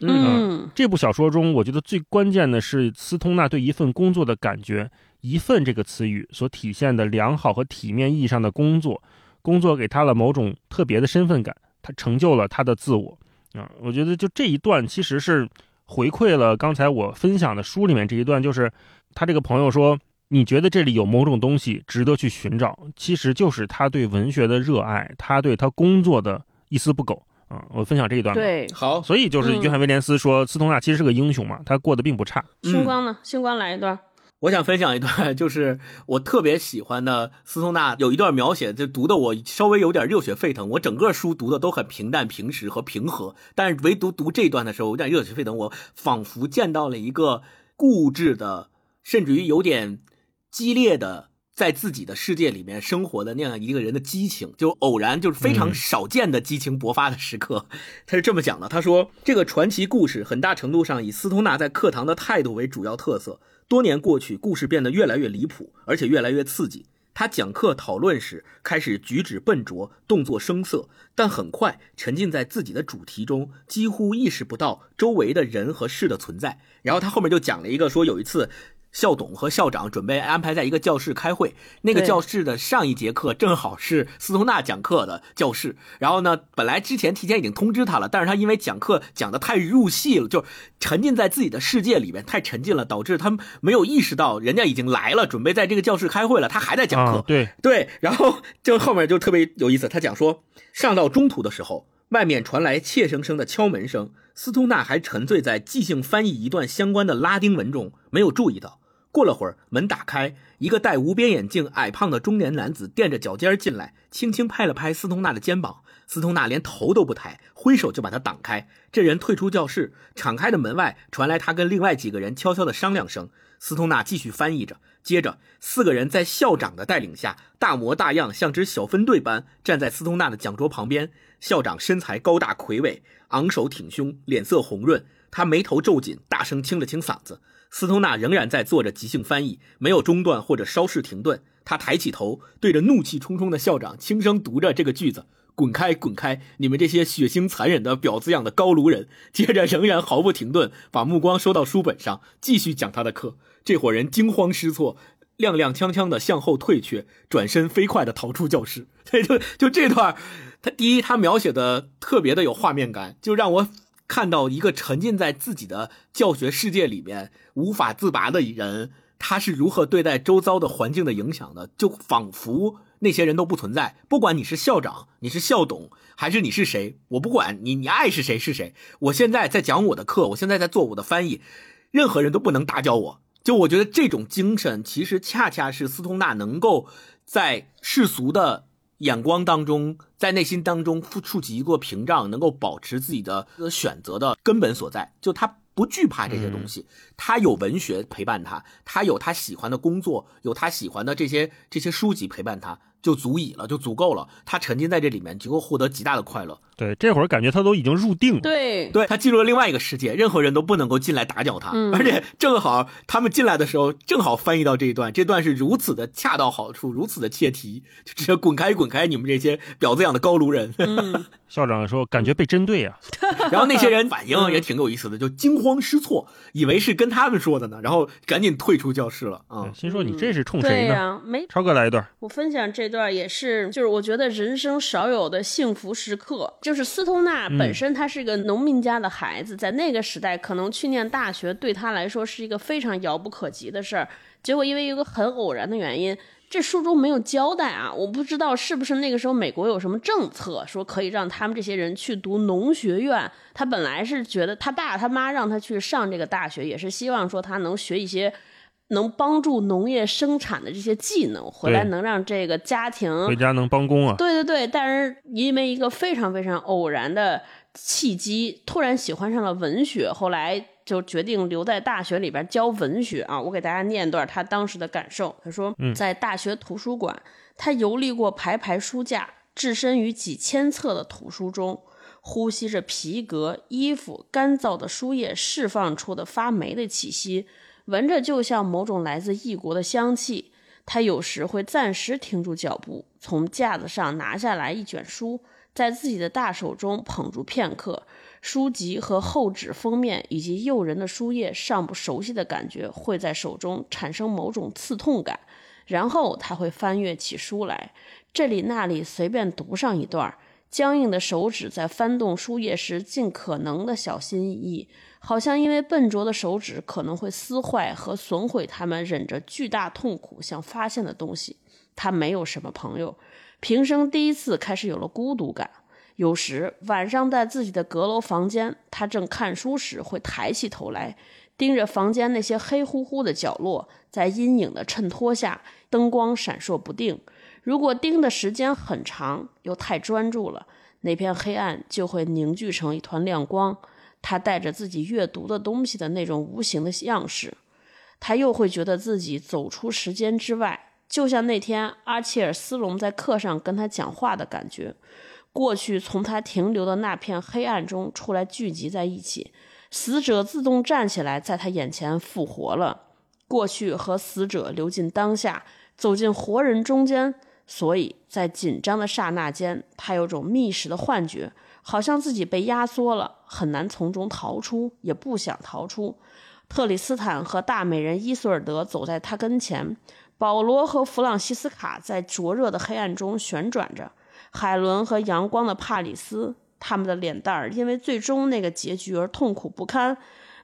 嗯，这部小说中，我觉得最关键的是斯通纳对一份工作的感觉，“一份”这个词语所体现的良好和体面意义上的工作，工作给他了某种特别的身份感，他成就了他的自我。啊，我觉得就这一段其实是回馈了刚才我分享的书里面这一段，就是他这个朋友说。你觉得这里有某种东西值得去寻找，其实就是他对文学的热爱，他对他工作的一丝不苟啊！我分享这一段。对，好，所以就是约翰威廉斯说，斯通纳其实是个英雄嘛，他过得并不差。星光呢？星光来一段。我想分享一段，就是我特别喜欢的斯通纳有一段描写，就读的我稍微有点热血沸腾。我整个书读的都很平淡、平实和平和，但是唯独读这段的时候有点热血沸腾。我仿佛见到了一个固执的，甚至于有点。激烈的在自己的世界里面生活的那样一个人的激情，就偶然就是非常少见的激情勃发的时刻。他是这么讲的：他说，这个传奇故事很大程度上以斯通纳在课堂的态度为主要特色。多年过去，故事变得越来越离谱，而且越来越刺激。他讲课讨论时开始举止笨拙，动作生涩，但很快沉浸在自己的主题中，几乎意识不到周围的人和事的存在。然后他后面就讲了一个说，有一次。校董和校长准备安排在一个教室开会，那个教室的上一节课正好是斯通纳讲课的教室。然后呢，本来之前提前已经通知他了，但是他因为讲课讲的太入戏了，就沉浸在自己的世界里面，太沉浸了，导致他没有意识到人家已经来了，准备在这个教室开会了，他还在讲课。对对，然后就后面就特别有意思，他讲说上到中途的时候，外面传来怯生生的敲门声，斯通纳还沉醉在即兴翻译一段相关的拉丁文中，没有注意到。过了会儿，门打开，一个戴无边眼镜、矮胖的中年男子垫着脚尖进来，轻轻拍了拍斯通纳的肩膀。斯通纳连头都不抬，挥手就把他挡开。这人退出教室，敞开的门外传来他跟另外几个人悄悄的商量声。斯通纳继续翻译着，接着四个人在校长的带领下，大模大样，像支小分队般站在斯通纳的讲桌旁边。校长身材高大魁伟，昂首挺胸，脸色红润，他眉头皱紧，大声清了清嗓子。斯通纳仍然在做着即兴翻译，没有中断或者稍事停顿。他抬起头，对着怒气冲冲的校长轻声读着这个句子：“滚开，滚开！你们这些血腥残忍的婊子样的高卢人！”接着仍然毫不停顿，把目光收到书本上，继续讲他的课。这伙人惊慌失措，踉踉跄跄的向后退却，转身飞快的逃出教室。就就这段，他第一，他描写的特别的有画面感，就让我。看到一个沉浸在自己的教学世界里面无法自拔的人，他是如何对待周遭的环境的影响的？就仿佛那些人都不存在。不管你是校长，你是校董，还是你是谁，我不管你，你爱是谁是谁。我现在在讲我的课，我现在在做我的翻译，任何人都不能打搅我。就我觉得这种精神，其实恰恰是斯通纳能够在世俗的。眼光当中，在内心当中触及一个屏障，能够保持自己的选择的根本所在，就他不惧怕这些东西，他有文学陪伴他，他有他喜欢的工作，有他喜欢的这些这些书籍陪伴他。就足以了，就足够了。他沉浸在这里面，就会获得极大的快乐。对，这会儿感觉他都已经入定了。对，对他进入了另外一个世界，任何人都不能够进来打搅他。而且正好他们进来的时候，正好翻译到这一段，这段是如此的恰到好处，如此的切题，就直接滚开，滚开！你们这些婊子养的高卢人。校长说，感觉被针对呀。然后那些人反应也挺有意思的，就惊慌失措，以为是跟他们说的呢，然后赶紧退出教室了。啊，心说你这是冲谁呢？没，超哥来一段。我分享这段也是，就是我觉得人生少有的幸福时刻。就是斯通纳本身他是一个农民家的孩子，在那个时代，可能去念大学对他来说是一个非常遥不可及的事儿。结果因为一个很偶然的原因。这书中没有交代啊，我不知道是不是那个时候美国有什么政策，说可以让他们这些人去读农学院。他本来是觉得他爸他妈让他去上这个大学，也是希望说他能学一些能帮助农业生产的这些技能，回来能让这个家庭回家能帮工啊。对对对，但是因为一个非常非常偶然的契机，突然喜欢上了文学，后来。就决定留在大学里边教文学啊！我给大家念段他当时的感受。他说，在大学图书馆，他游历过排排书架，置身于几千册的图书中，呼吸着皮革、衣服、干燥的书页释放出的发霉的气息，闻着就像某种来自异国的香气。他有时会暂时停住脚步，从架子上拿下来一卷书，在自己的大手中捧住片刻。书籍和厚纸封面以及诱人的书页尚不熟悉的感觉会在手中产生某种刺痛感，然后他会翻阅起书来，这里那里随便读上一段，僵硬的手指在翻动书页时尽可能的小心翼翼，好像因为笨拙的手指可能会撕坏和损毁他们忍着巨大痛苦想发现的东西。他没有什么朋友，平生第一次开始有了孤独感。有时晚上在自己的阁楼房间，他正看书时，会抬起头来，盯着房间那些黑乎乎的角落，在阴影的衬托下，灯光闪烁不定。如果盯的时间很长，又太专注了，那片黑暗就会凝聚成一团亮光。他带着自己阅读的东西的那种无形的样式，他又会觉得自己走出时间之外。就像那天阿切尔斯隆在课上跟他讲话的感觉。过去从他停留的那片黑暗中出来，聚集在一起，死者自动站起来，在他眼前复活了。过去和死者流进当下，走进活人中间。所以在紧张的刹那间，他有种觅食的幻觉，好像自己被压缩了，很难从中逃出，也不想逃出。特里斯坦和大美人伊索尔德走在他跟前，保罗和弗朗西斯卡在灼热的黑暗中旋转着。海伦和阳光的帕里斯，他们的脸蛋儿因为最终那个结局而痛苦不堪。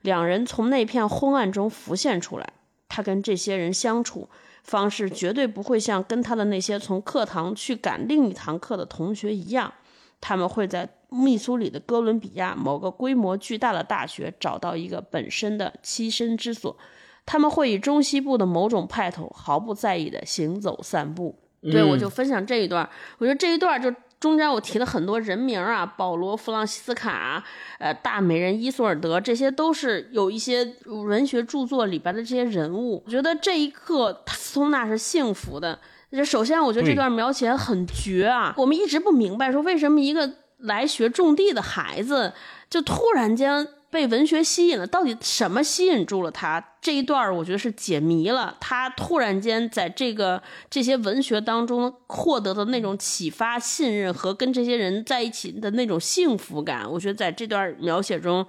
两人从那片昏暗中浮现出来。他跟这些人相处方式绝对不会像跟他的那些从课堂去赶另一堂课的同学一样。他们会在密苏里的哥伦比亚某个规模巨大的大学找到一个本身的栖身之所。他们会以中西部的某种派头毫不在意的行走散步。对，我就分享这一段。我觉得这一段就中间我提了很多人名啊，保罗·弗朗西斯卡，呃，大美人伊索尔德，这些都是有一些文学著作里边的这些人物。我觉得这一刻斯通纳是幸福的。就首先，我觉得这段描写很绝啊。我们一直不明白，说为什么一个来学种地的孩子，就突然间。被文学吸引了，到底什么吸引住了他？这一段我觉得是解谜了。他突然间在这个这些文学当中获得的那种启发、信任和跟这些人在一起的那种幸福感，我觉得在这段描写中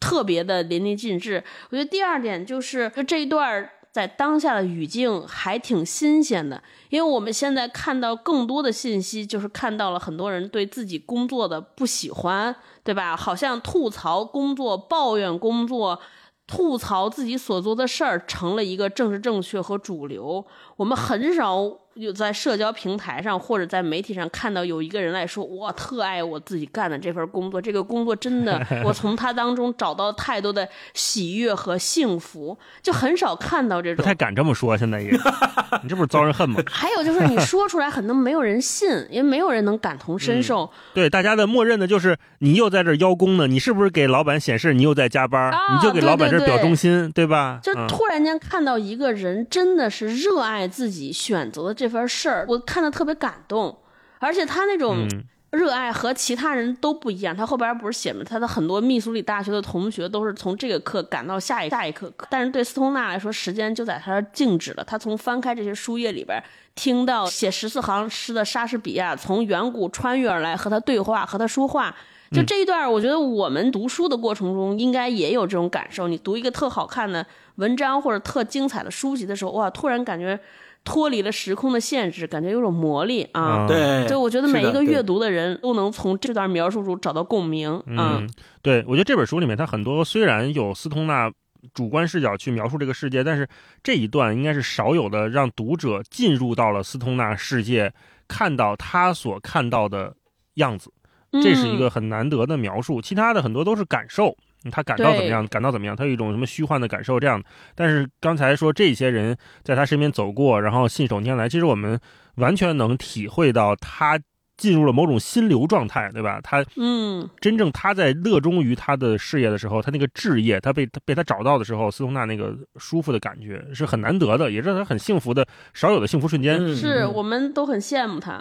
特别的淋漓尽致。我觉得第二点就是，这一段在当下的语境还挺新鲜的，因为我们现在看到更多的信息，就是看到了很多人对自己工作的不喜欢。对吧？好像吐槽工作、抱怨工作、吐槽自己所做的事儿，成了一个政治正确和主流。我们很少。有在社交平台上或者在媒体上看到有一个人来说，我特爱我自己干的这份工作，这个工作真的，我从他当中找到太多的喜悦和幸福，就很少看到这种。不太敢这么说，现在也，你这不是遭人恨吗？还有就是你说出来，可能没有人信，因为没有人能感同身受。对，大家的默认的就是你又在这邀功呢，你是不是给老板显示你又在加班？你就给老板这表忠心，对吧？就突然间看到一个人真的是热爱自己选择的。这份事儿，我看的特别感动，而且他那种热爱和其他人都不一样。他后边不是写吗？他的很多密苏里大学的同学都是从这个课赶到下一下一课，但是对斯通纳来说，时间就在他这静止了。他从翻开这些书页里边，听到写十四行诗的莎士比亚从远古穿越而来，和他对话，和他说话。就这一段，我觉得我们读书的过程中应该也有这种感受。你读一个特好看的文章或者特精彩的书籍的时候，哇，突然感觉。脱离了时空的限制，感觉有种魔力啊！对，就我觉得每一个阅读的人都能从这段描述中找到共鸣嗯，对，我觉得这本书里面，它很多虽然有斯通纳主观视角去描述这个世界，但是这一段应该是少有的让读者进入到了斯通纳世界，看到他所看到的样子，这是一个很难得的描述。其他的很多都是感受。他感到怎么样？感到怎么样？他有一种什么虚幻的感受？这样，但是刚才说这些人在他身边走过，然后信手拈来，其实我们完全能体会到他。进入了某种心流状态，对吧？他嗯，真正他在热衷于他的事业的时候，他那个置业，他被他被他找到的时候，斯通纳那个舒服的感觉是很难得的，也是他很幸福的少有的幸福瞬间。是我们都很羡慕他。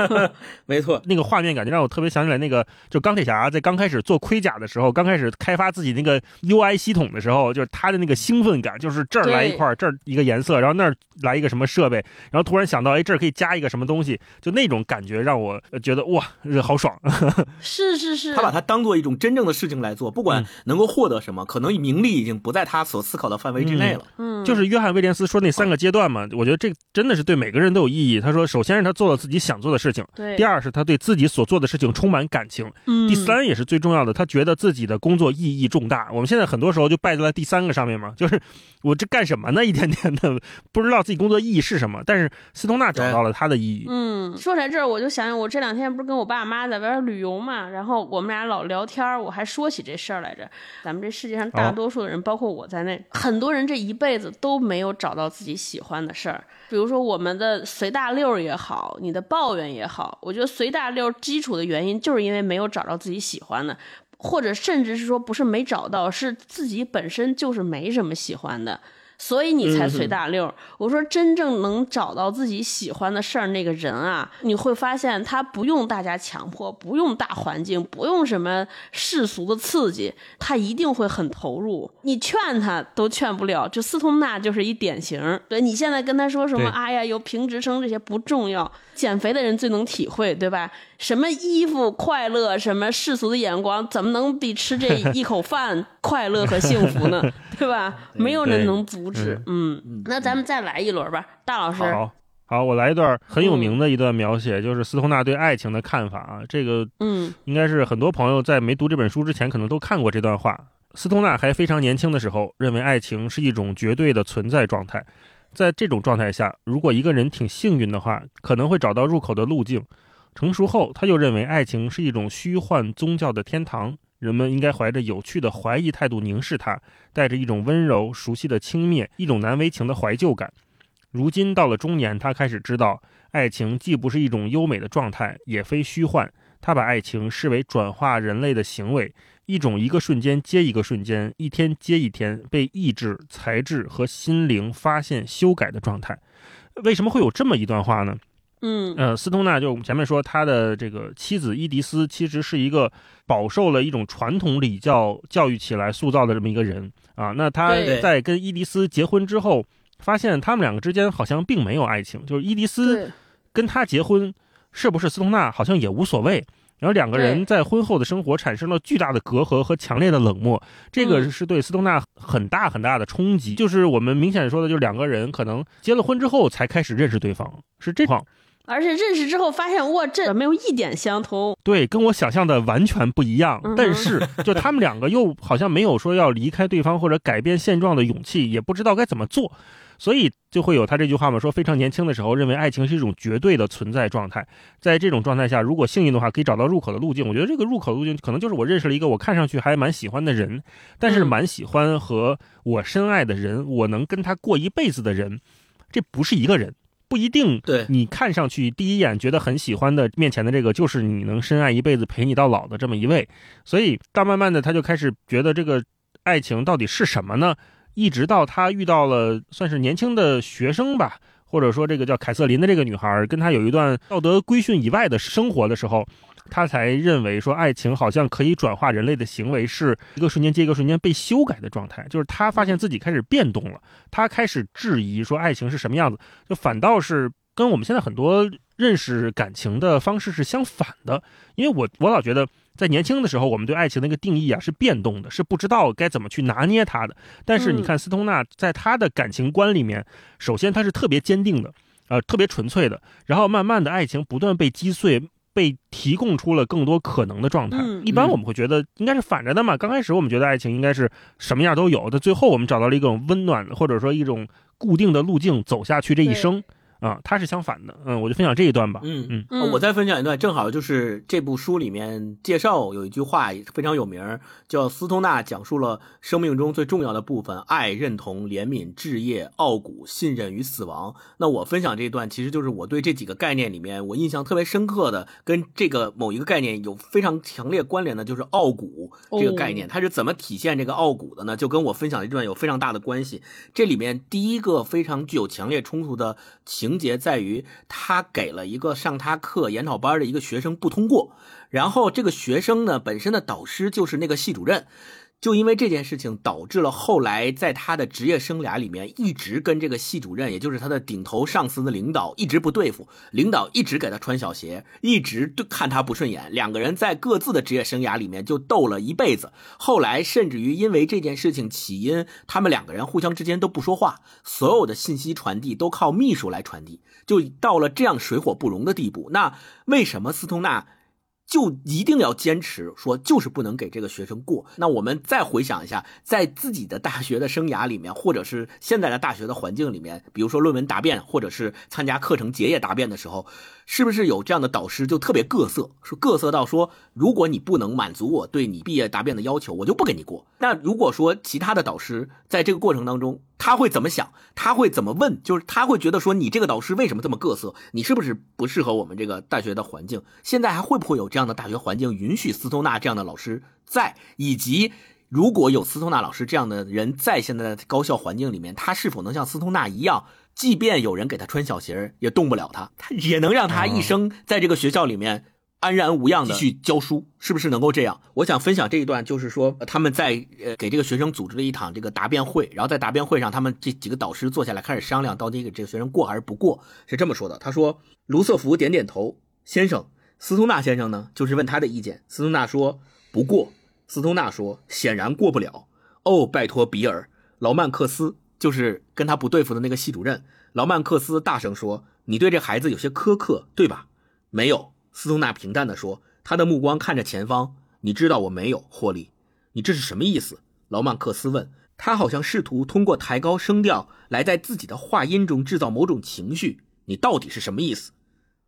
没错，那个画面感觉让我特别想起来那个，就钢铁侠在刚开始做盔甲的时候，刚开始开发自己那个 UI 系统的时候，就是他的那个兴奋感，就是这儿来一块，这儿一个颜色，然后那儿来一个什么设备，然后突然想到，哎，这儿可以加一个什么东西，就那种感觉让我。觉得哇，好爽！是是是，他把它当做一种真正的事情来做，不管能够获得什么，可能名利已经不在他所思考的范围之内了。嗯，就是约翰威廉斯说那三个阶段嘛，我觉得这真的是对每个人都有意义。他说，首先是他做了自己想做的事情，对；第二是他对自己所做的事情充满感情，嗯；第三也是最重要的，他觉得自己的工作意义重大。我们现在很多时候就败在了第三个上面嘛，就是我这干什么呢？一天天的不知道自己工作意义是什么。但是斯通纳找到了他的意义。嗯，说起来这儿，我就想想我这两天。不是跟我爸妈在外边旅游嘛，然后我们俩老聊天，我还说起这事儿来着。咱们这世界上大多数的人，包括我在内，很多人这一辈子都没有找到自己喜欢的事儿。比如说我们的随大溜也好，你的抱怨也好，我觉得随大溜基础的原因就是因为没有找到自己喜欢的，或者甚至是说不是没找到，是自己本身就是没什么喜欢的。所以你才嗯随大溜儿。我说，真正能找到自己喜欢的事儿那个人啊，你会发现他不用大家强迫，不用大环境，不用什么世俗的刺激，他一定会很投入。你劝他都劝不了。就斯通纳就是一典型。对你现在跟他说什么，对哎呀，有评职称这些不重要，减肥的人最能体会，对吧？什么衣服快乐，什么世俗的眼光，怎么能比吃这一口饭快乐和幸福呢？对吧？没有人能阻止。嗯，那咱们再来一轮吧，大老师。好，好，我来一段很有名的一段描写，就是斯通纳对爱情的看法啊。这个嗯应该是很多朋友在没读这本书之前，可能都看过这段话。斯通纳还非常年轻的时候，认为爱情是一种绝对的存在状态。在这种状态下，如果一个人挺幸运的话，可能会找到入口的路径。成熟后，他又认为爱情是一种虚幻宗教的天堂，人们应该怀着有趣的怀疑态度凝视它，带着一种温柔、熟悉的轻蔑，一种难为情的怀旧感。如今到了中年，他开始知道，爱情既不是一种优美的状态，也非虚幻。他把爱情视为转化人类的行为，一种一个瞬间接一个瞬间，一天接一天被意志、才智和心灵发现、修改的状态。为什么会有这么一段话呢？嗯呃，斯通纳就我们前面说，他的这个妻子伊迪丝其实是一个饱受了一种传统礼教教育起来塑造的这么一个人啊。那他在跟伊迪丝结婚之后，发现他们两个之间好像并没有爱情，就是伊迪丝，跟他结婚是不是斯通纳好像也无所谓。然后两个人在婚后的生活产生了巨大的隔阂和强烈的冷漠，这个嗯是对斯通纳很大很大的冲击。就是我们明显说的，就是两个人可能结了婚之后才开始认识对方，是这况。而且认识之后发现，哇，这没有一点相通。对，跟我想象的完全不一样嗯。但是，就他们两个又好像没有说要离开对方或者改变现状的勇气，也不知道该怎么做，所以就会有他这句话嘛，说非常年轻的时候认为爱情是一种绝对的存在状态，在这种状态下，如果幸运的话，可以找到入口的路径。我觉得这个入口路径可能就是我认识了一个我看上去还蛮喜欢的人，但是嗯蛮喜欢和我深爱的人，我能跟他过一辈子的人，这不是一个人。不一定，对你看上去第一眼觉得很喜欢的面前的这个，就是你能深爱一辈子、陪你到老的这么一位。所以，到慢慢的，他就开始觉得这个爱情到底是什么呢？一直到他遇到了算是年轻的学生吧，或者说这个叫凯瑟琳的这个女孩，跟他有一段道德规训以外的生活的时候，他才认为说爱情好像可以转化人类的行为，是一个瞬间接一个瞬间被修改的状态。就是他发现自己开始变动了，他开始质疑说爱情是什么样子，就反倒是跟我们现在很多认识感情的方式是相反的。因为我我老觉得。在年轻的时候，我们对爱情的一个定义啊是变动的，是不知道该怎么去拿捏它的。但是你看斯通纳在他的感情观里面，首先他是特别坚定的，呃，特别纯粹的，然后慢慢的爱情不断被击碎，被提供出了更多可能的状态。嗯一般我们会觉得应该是反着的嘛，刚开始我们觉得爱情应该是什么样都有但，最后我们找到了一种温暖或者说一种固定的路径走下去这一生。啊，它是相反的，嗯，我就分享这一段吧。嗯嗯嗯我再分享一段，正好就是这部书里面介绍有一句话非常有名儿，叫斯通纳讲述了生命中最重要的部分：爱、认同、怜悯、置业、傲骨、信任与死亡。那我分享这一段，其实就是我对这几个概念里面我印象特别深刻的，跟这个某一个概念有非常强烈关联的，就是傲骨这个概念。它是怎么体现这个傲骨的呢？就跟我分享的这段有非常大的关系。这里面第一个非常具有强烈冲突的情情节在于，他给了一个上他课研讨班的一个学生不通过，然后这个学生呢本身的导师就是那个系主任。就因为这件事情，导致了后来在他的职业生涯里面，一直跟这个系主任，也就是他的顶头上司的领导一直不对付，领导一直给他穿小鞋，一直对看他不顺眼，两个人在各自的职业生涯里面就斗了一辈子。后来甚至于因为这件事情起因，他们两个人互相之间都不说话，所有的信息传递都靠秘书来传递，就到了这样水火不容的地步。那为什么斯通纳？就一定要坚持说，就是不能给这个学生过。那我们再回想一下，在自己的大学的生涯里面，或者是现在的大学的环境里面，比如说论文答辩，或者是参加课程结业答辩的时候，是不是有这样的导师就特别各色，说各色到说，如果你不能满足我对你毕业答辩的要求，我就不给你过。那如果说其他的导师在这个过程当中，他会怎么想？他会怎么问？就是他会觉得说，你这个导师为什么这么各色？你是不是不适合我们这个大学的环境？现在还会不会有这样的大学环境允许斯通纳这样的老师在？以及如果有斯通纳老师这样的人在现在的高校环境里面，他是否能像斯通纳一样，即便有人给他穿小鞋，也动不了他，他 也能让他一生在这个学校里面安然无恙的去教书，是不是能够这样？我想分享这一段，就是说他们在呃给这个学生组织了一场这个答辩会，然后在答辩会上，他们这几个导师坐下来开始商量，到底给这个学生过还是不过，是这么说的。他说：“卢瑟福点点头，先生，斯通纳先生呢，就是问他的意见。斯通纳说不过。”斯通纳说：“显然过不了。”哦，拜托比尔，劳曼克斯就是跟他不对付的那个系主任。劳曼克斯大声说：“你对这孩子有些苛刻，对吧？”没有，斯通纳平淡地说，他的目光看着前方。你知道我没有，霍利。你这是什么意思？劳曼克斯问他，好像试图通过抬高声调来在自己的话音中制造某种情绪。你到底是什么意思？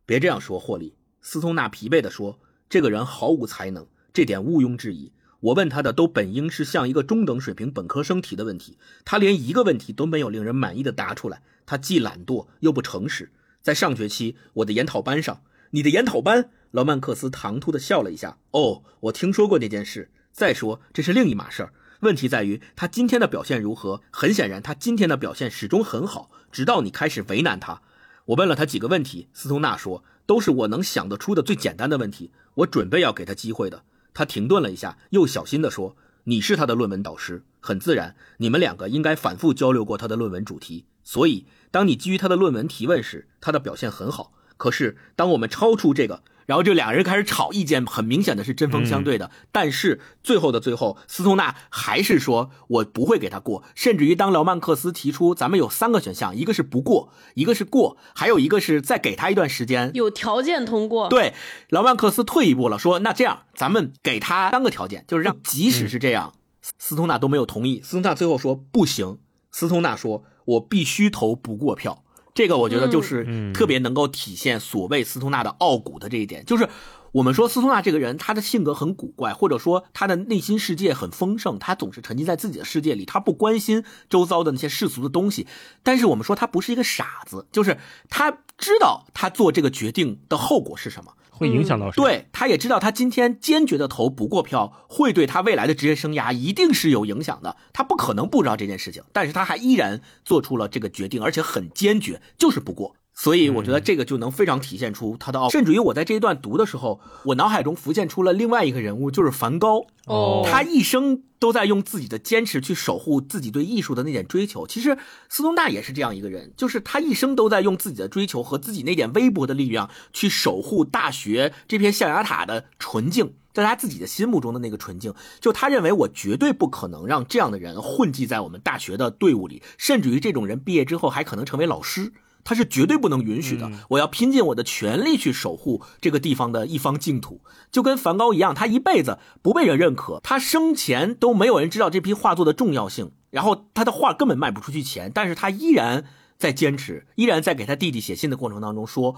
别这样说，霍利。斯通纳疲惫地说：“这个人毫无才能，这点毋庸置疑。”我问他的都本应是像一个中等水平本科生提的问题，他连一个问题都没有令人满意的答出来。他既懒惰又不诚实。在上学期我的研讨班上，你的研讨班，劳曼克斯唐突的笑了一下。哦，我听说过那件事。再说这是另一码事儿。问题在于他今天的表现如何？很显然，他今天的表现始终很好，直到你开始为难他。我问了他几个问题，斯通纳说都是我能想得出的最简单的问题。我准备要给他机会的。他停顿了一下，又小心地说：“你是他的论文导师，很自然，你们两个应该反复交流过他的论文主题。所以，当你基于他的论文提问时，他的表现很好。可是，当我们超出这个……”然后就两个人开始吵，意见很明显的是针锋相对的。但是最后的最后，斯通纳还是说：“我不会给他过。”甚至于当劳曼克斯提出咱们有三个选项，一个是不过，一个是过，还有一个是再给他一段时间，有条件通过。对，劳曼克斯退一步了，说：“那这样，咱们给他三个条件，就是让即使是这样，斯通纳都没有同意。”斯通纳最后说：“不行。”斯通纳说：“我必须投不过票。”这个我觉得就是特别能够体现所谓斯通纳的傲骨的这一点，就是我们说斯通纳这个人，他的性格很古怪，或者说他的内心世界很丰盛，他总是沉浸在自己的世界里，他不关心周遭的那些世俗的东西。但是我们说他不是一个傻子，就是他知道他做这个决定的后果是什么。会影响到谁？对，他也知道他今天坚决的投不过票，会对他未来的职业生涯一定是有影响的。他不可能不知道这件事情，但是他还依然做出了这个决定，而且很坚决，就是不过。所以我觉得这个就能非常体现出他的傲。甚至于我在这一段读的时候，我脑海中浮现出了另外一个人物，就是梵高。哦，他一生都在用自己的坚持去守护自己对艺术的那点追求。其实斯通纳也是这样一个人，就是他一生都在用自己的追求和自己那点微薄的力量去守护大学这片象牙塔的纯净，在他自己的心目中的那个纯净。就他认为，我绝对不可能让这样的人混迹在我们大学的队伍里，甚至于这种人毕业之后还可能成为老师。他是绝对不能允许的。我要拼尽我的全力去守护这个地方的一方净土，就跟梵高一样，他一辈子不被人认可，他生前都没有人知道这批画作的重要性，然后他的画根本卖不出去钱，但是他依然在坚持，依然在给他弟弟写信的过程当中说：“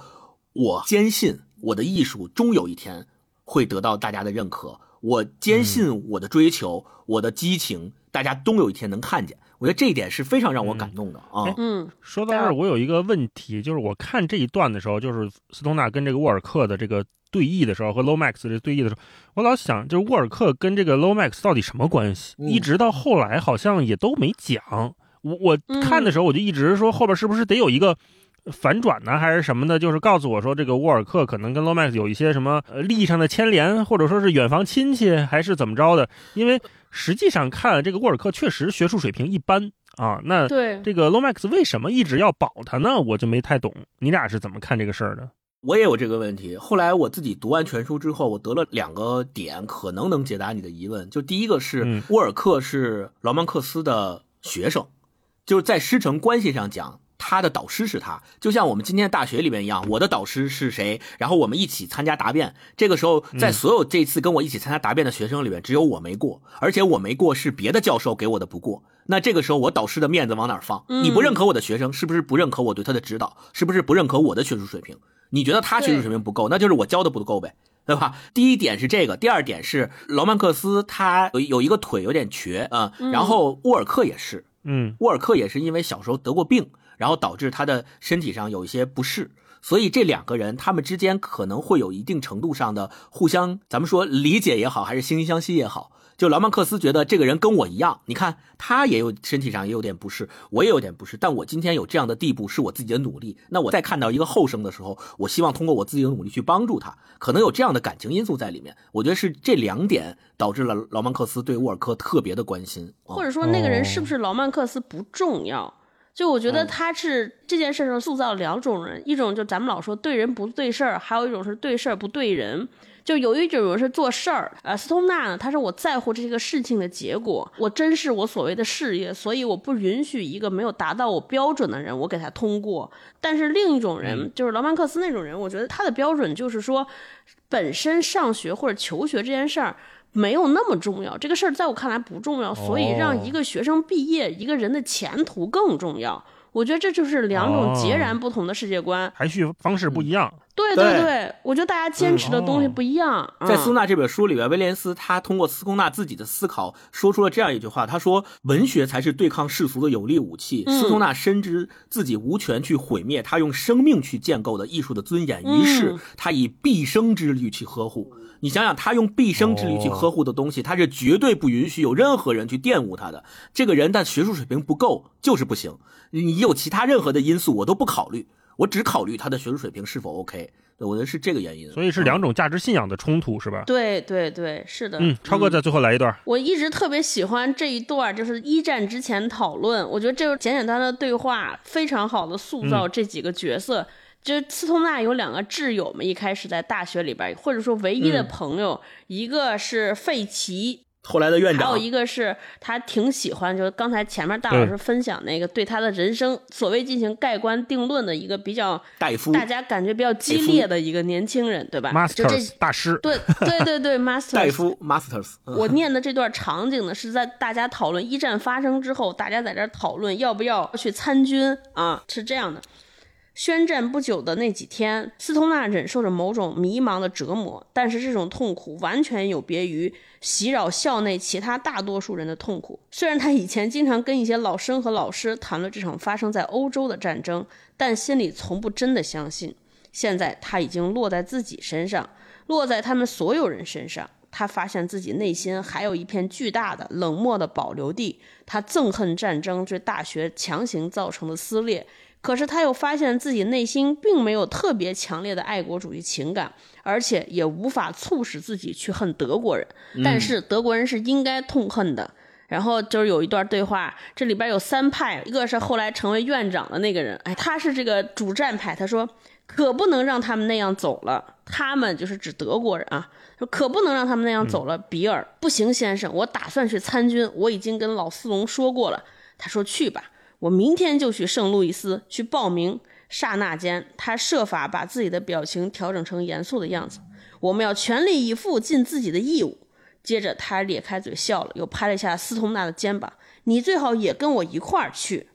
我坚信我的艺术终有一天会得到大家的认可，我坚信我的追求，我的激情，大家终有一天能看见。”我觉得这一点是非常让我感动的啊！嗯，说到这儿，我有一个问题，就是我看这一段的时候，就是斯通纳跟这个沃尔克的这个对弈的时候，和 Lomax 这对弈的时候，我老想，就是沃尔克跟这个 Lomax 到底什么关系？一直到后来好像也都没讲。我我看的时候，我就一直说后边是不是得有一个反转呢，还是什么的？就是告诉我说，这个沃尔克可能跟 Lomax 有一些什么利益上的牵连，或者说是远房亲戚，还是怎么着的？因为。实际上看，这个沃尔克确实学术水平一般啊。那对这个 Lomax 为什么一直要保他呢？我就没太懂。你俩是怎么看这个事儿的？我也有这个问题。后来我自己读完全书之后，我得了两个点，可能能解答你的疑问。就第一个是，沃尔克是劳曼克斯的学生，就是在师承关系上讲。他的导师是他，就像我们今天大学里面一样，我的导师是谁？然后我们一起参加答辩。这个时候，在所有这次跟我一起参加答辩的学生里面，只有我没过，而且我没过是别的教授给我的不过。那这个时候，我导师的面子往哪放？你不认可我的学生，是不是不认可我对他的指导？是不是不认可我的学术水平？你觉得他学术水平不够，那就是我教的不够呗，对吧？第一点是这个，第二点是劳曼克斯他有有一个腿有点瘸啊，然后沃尔克也是，嗯，沃尔克也是因为小时候得过病。然后导致他的身体上有一些不适，所以这两个人他们之间可能会有一定程度上的互相，咱们说理解也好，还是惺惺相惜也好，就劳曼克斯觉得这个人跟我一样，你看他也有身体上也有点不适，我也有点不适，但我今天有这样的地步是我自己的努力。那我再看到一个后生的时候，我希望通过我自己的努力去帮助他，可能有这样的感情因素在里面。我觉得是这两点导致了劳曼克斯对沃尔科特别的关心，或者说那个人是不是劳曼克斯不重要。就我觉得他是这件事上塑造两种人，一种就咱们老说对人不对事儿，还有一种是对事儿不对人。就有一种人是做事儿，呃，斯通纳呢，他说我在乎这个事情的结果，我珍视我所谓的事业，所以我不允许一个没有达到我标准的人，我给他通过。但是另一种人，就是劳曼克斯那种人，我觉得他的标准就是说，本身上学或者求学这件事儿没有那么重要，这个事儿在我看来不重要，所以让一个学生毕业，一个人的前途更重要。我觉得这就是两种截然不同的世界观，排序方式不一样。对对对，我觉得大家坚持的东西不一样。在苏纳这本书里边，威廉斯他通过斯通纳自己的思考，说出了这样一句话：他说，文学才是对抗世俗的有力武器。斯通纳深知自己无权去毁灭他用生命去建构的艺术的尊严，于是他以毕生之力去呵护。你想想，他用毕生之力去呵护的东西，他是绝对不允许有任何人去玷污他的。这个人，但学术水平不够就是不行。你有其他任何的因素，我都不考虑，我只考虑他的学术水平是否 OK。我觉得是这个原因。所以是两种价值信仰的冲突，是吧？对对对，是的。嗯，超哥在最后来一段。我一直特别喜欢这一段，就是一战之前讨论。我觉得这个简简单单的对话，非常好的塑造这几个角色。就是斯通纳有两个挚友嘛，一开始在大学里边，或者说唯一的朋友，一个是费奇，后来的院长，还有一个是他挺喜欢，就是刚才前面大老师分享那个对他的人生所谓进行盖棺定论的一个比较戴夫，大家感觉比较激烈的一个年轻人，对吧？Masters 大师，对对对对，Masters 戴夫 Masters。我念的这段场景呢，是在大家讨论一战发生之后，大家在这讨论要不要去参军啊，是这样的。宣战不久的那几天，斯通纳忍受着某种迷茫的折磨，但是这种痛苦完全有别于袭扰校内其他大多数人的痛苦。虽然他以前经常跟一些老生和老师谈论这场发生在欧洲的战争，但心里从不真的相信。现在他已经落在自己身上，落在他们所有人身上。他发现自己内心还有一片巨大的冷漠的保留地。他憎恨战争对大学强行造成的撕裂。可是他又发现自己内心并没有特别强烈的爱国主义情感，而且也无法促使自己去恨德国人。但是德国人是应该痛恨的。然后就是有一段对话，这里边有三派，一个是后来成为院长的那个人，哎，他是这个主战派。他说：“可不能让他们那样走了。”他们就是指德国人啊，说可不能让他们那样走了。比尔，不行，先生，我打算去参军，我已经跟老斯隆说过了。他说：“去吧。”我明天就去圣路易斯去报名。刹那间，他设法把自己的表情调整成严肃的样子。我们要全力以赴尽自己的义务。接着，他咧开嘴笑了，又拍了一下斯通纳的肩膀：“你最好也跟我一块儿去。”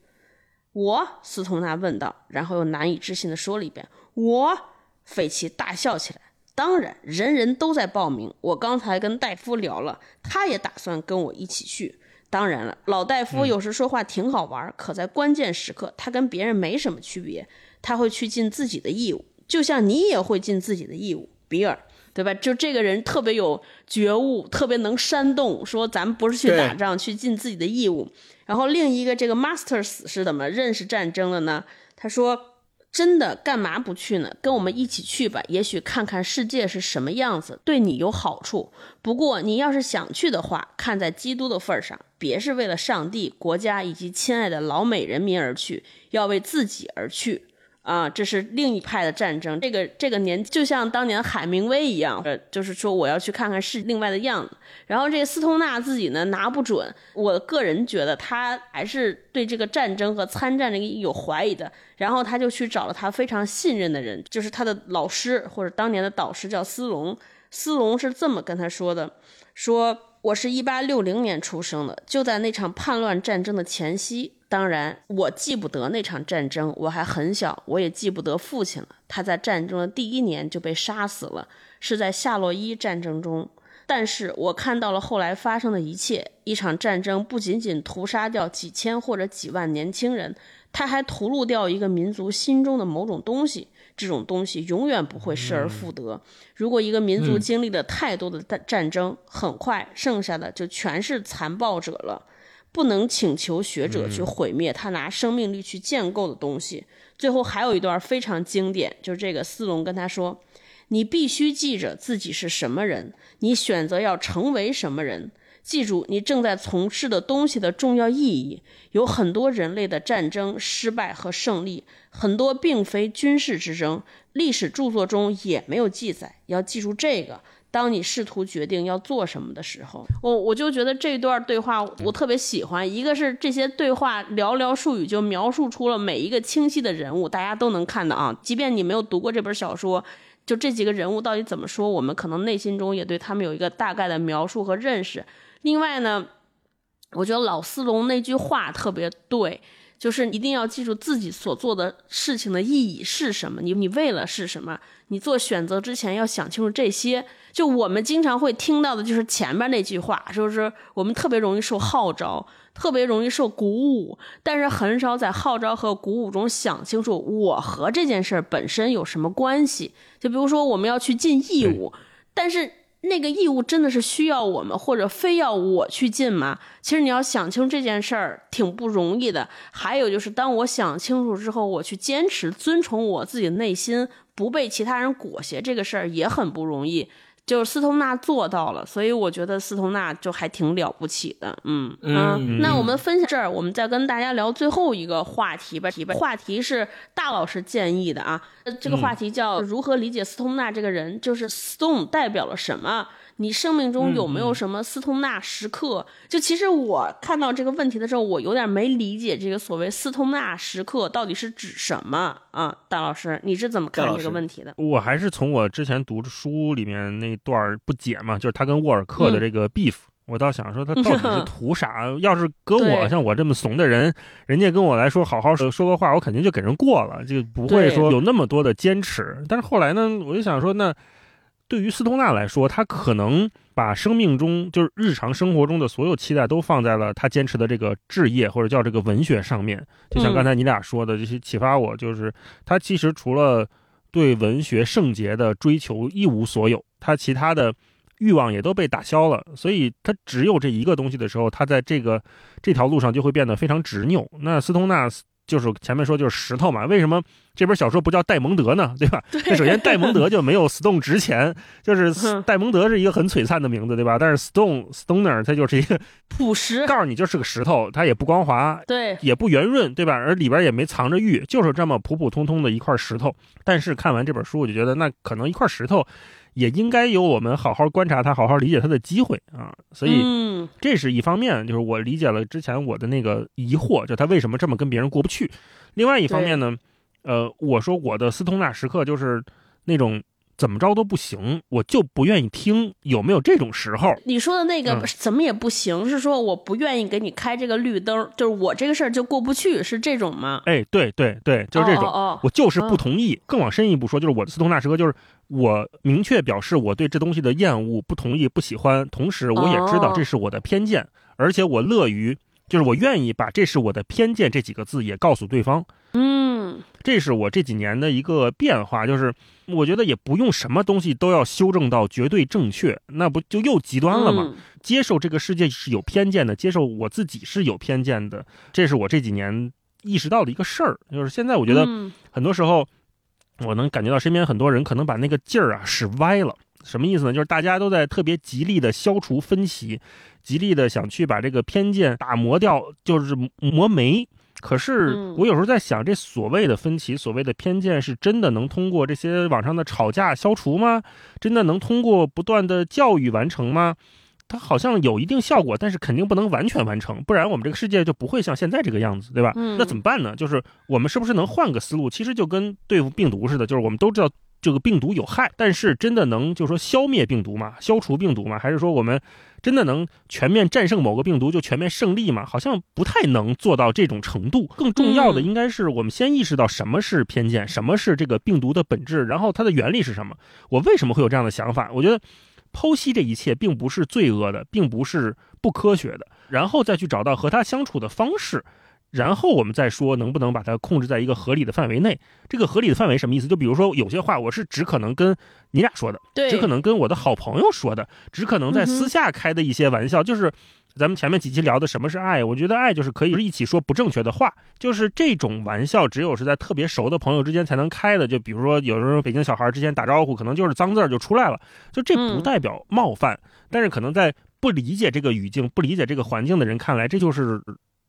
我，斯通纳问道，然后又难以置信地说了一遍：“我。”费奇大笑起来：“当然，人人都在报名。我刚才跟戴夫聊了，他也打算跟我一起去。”当然了，老戴夫有时说话挺好玩，可在关键时刻，他跟别人没什么区别。他会去尽自己的义务，就像你也会尽自己的义务，比尔，对吧？就这个人特别有觉悟，特别能煽动，说咱们不是去打仗，去尽自己的义务。然后另一个这个 Masters 是怎么认识战争的呢？他说。真的干嘛不去呢？跟我们一起去吧，也许看看世界是什么样子，对你有好处。不过你要是想去的话，看在基督的份上，别是为了上帝、国家以及亲爱的老美人民而去，要为自己而去。啊，这是另一派的战争。这个这个年就像当年海明威一样，就是说我要去看看是另外的样子。然后这个斯通纳自己呢拿不准，我个人觉得他还是对这个战争和参战这个有怀疑的。然后他就去找了他非常信任的人，就是他的老师或者当年的导师叫斯隆。斯隆是这么跟他说的：说我是一八六零年出生的，就在那场叛乱战争的前夕。当然，我记不得那场战争，我还很小，我也记不得父亲了。他在战争的第一年就被杀死了，是在夏洛伊战争中。但是我看到了后来发生的一切。一场战争不仅仅屠杀掉几千或者几万年轻人，他还屠戮掉一个民族心中的某种东西。这种东西永远不会失而复得。如果一个民族嗯经历了太多的战战争，很快剩下的就全是残暴者了。不能请求学者去毁灭他拿生命力去建构的东西。最后还有一段非常经典，就是这个斯隆跟他说：“你必须记着自己是什么人，你选择要成为什么人。记住你正在从事的东西的重要意义。有很多人类的战争失败和胜利，很多并非军事之争，历史著作中也没有记载。要记住这个。”当你试图决定要做什么的时候，我我就觉得这段对话我特别喜欢。一个是这些对话寥寥数语就描述出了每一个清晰的人物，大家都能看到啊。即便你没有读过这本小说，就这几个人物到底怎么说，我们可能内心中也对他们有一个大概的描述和认识。另外呢，我觉得老斯隆那句话特别对。就是一定要记住自己所做的事情的意义是什么，你你为了是什么？你做选择之前要想清楚这些。就我们经常会听到的就是前面那句话，就是我们特别容易受号召，特别容易受鼓舞，但是很少在号召和鼓舞中想清楚我和这件事本身有什么关系。就比如说我们要去尽义务，但是。那个义务真的是需要我们，或者非要我去尽吗？其实你要想清这件事儿挺不容易的。还有就是，当我想清楚之后，我去坚持遵从我自己的内心，不被其他人裹挟，这个事儿也很不容易。就是斯通纳做到了，所以我觉得斯通纳就还挺了不起的。嗯嗯那我们分享这儿，我们再跟大家聊最后一个话题吧。题吧，话题是大老师建议的啊。这个话题叫如何理解斯通纳这个人，就是 Stone 代表了什么？你生命中有没有什么斯通纳时刻？就其实我看到这个问题的时候，我有点没理解这个所谓斯通纳时刻到底是指什么啊？大老师，你是怎么看这个问题的？我还是从我之前读的书里面那段不解嘛，就是他跟沃尔克的这个 beef，、我倒想说他 到底是图啥？要是搁我像我这么怂的人，人家跟我来说好好说说个话，我肯定就给人过了，就不会说有那么多的坚持。但是后来呢，我就想说，那对于斯通纳来说，他可能把生命中就是日常生活中的所有期待都放在了他坚持的这个置业或者叫这个文学上面。就像刚才你俩说的，这些启发我，就是他其实除了对文学圣洁的追求一无所有，他其他的欲望也都被打消了，所以他只有这一个东西的时候，他在这个这条路上就会变得非常执拗。那斯通纳就是前面说就是石头嘛，为什么这本小说不叫戴蒙德呢？对吧？那首先戴蒙德就没有 Stone 值钱，就是嗯戴蒙德是一个很璀璨的名字，对吧？但是 Stone Stoner 它就是一个朴实，告诉你就是个石头，它也不光滑，对，也不圆润，对吧？而里边也没藏着玉，就是这么普普通通的一块石头。但是看完这本书，我就觉得那可能一块石头也应该有我们好好观察他、好好理解他的机会啊。所以嗯这是一方面，就是我理解了之前我的那个疑惑，就他为什么这么跟别人过不去。另外一方面呢，呃，我说我的斯通纳时刻就是那种怎么着都不行，我就不愿意听，有没有这种时候？你说的那个嗯怎么也不行，是说我不愿意给你开这个绿灯，就是我这个事儿就过不去，是这种吗？哎，对对对，就是这种。哦哦我就是不同意。更往深一步说，就是我的斯通纳师哥，就是我明确表示我对这东西的厌恶、不同意、不喜欢，同时我也知道哦这是我的偏见，而且我乐于，就是我愿意把这是我的偏见这几个字也告诉对方。嗯这是我这几年的一个变化，就是我觉得也不用什么东西都要修正到绝对正确，那不就又极端了吗？嗯接受这个世界是有偏见的，接受我自己是有偏见的，这是我这几年意识到的一个事儿。就是现在我觉得嗯很多时候，我能感觉到身边很多人可能把那个劲儿啊使歪了。什么意思呢？就是大家都在特别极力的消除分歧，极力的想去把这个偏见打磨掉，就是磨没。可是嗯我有时候在想，这所谓的分歧，所谓的偏见，是真的能通过这些网上的吵架消除吗？真的能通过不断的教育完成吗？它好像有一定效果，但是肯定不能完全完成，不然我们这个世界就不会像现在这个样子，对吧？嗯那怎么办呢？就是我们是不是能换个思路？其实就跟对付病毒似的，就是我们都知道这个病毒有害，但是真的能就是说消灭病毒吗？消除病毒吗？还是说我们真的能全面战胜某个病毒就全面胜利吗？好像不太能做到这种程度。更重要的嗯应该是我们先意识到什么是偏见，什么是这个病毒的本质，然后它的原理是什么。我为什么会有这样的想法？我觉得。剖析这一切并不是罪恶的，并不是不科学的，然后再去找到和它相处的方式，然后我们再说能不能把它控制在一个合理的范围内。这个合理的范围什么意思？就比如说有些话我是只可能跟你俩说的，对，只可能跟我的好朋友说的，只可能在私下开的一些玩笑，就是咱们前面几期聊的什么是爱，我觉得爱就是可以一起说不正确的话，就是这种玩笑只有是在特别熟的朋友之间才能开的。就比如说有时候北京小孩之间打招呼，可能就是脏字儿就出来了，就这不代表冒犯，但是可能在不理解这个语境、不理解这个环境的人看来，这就是。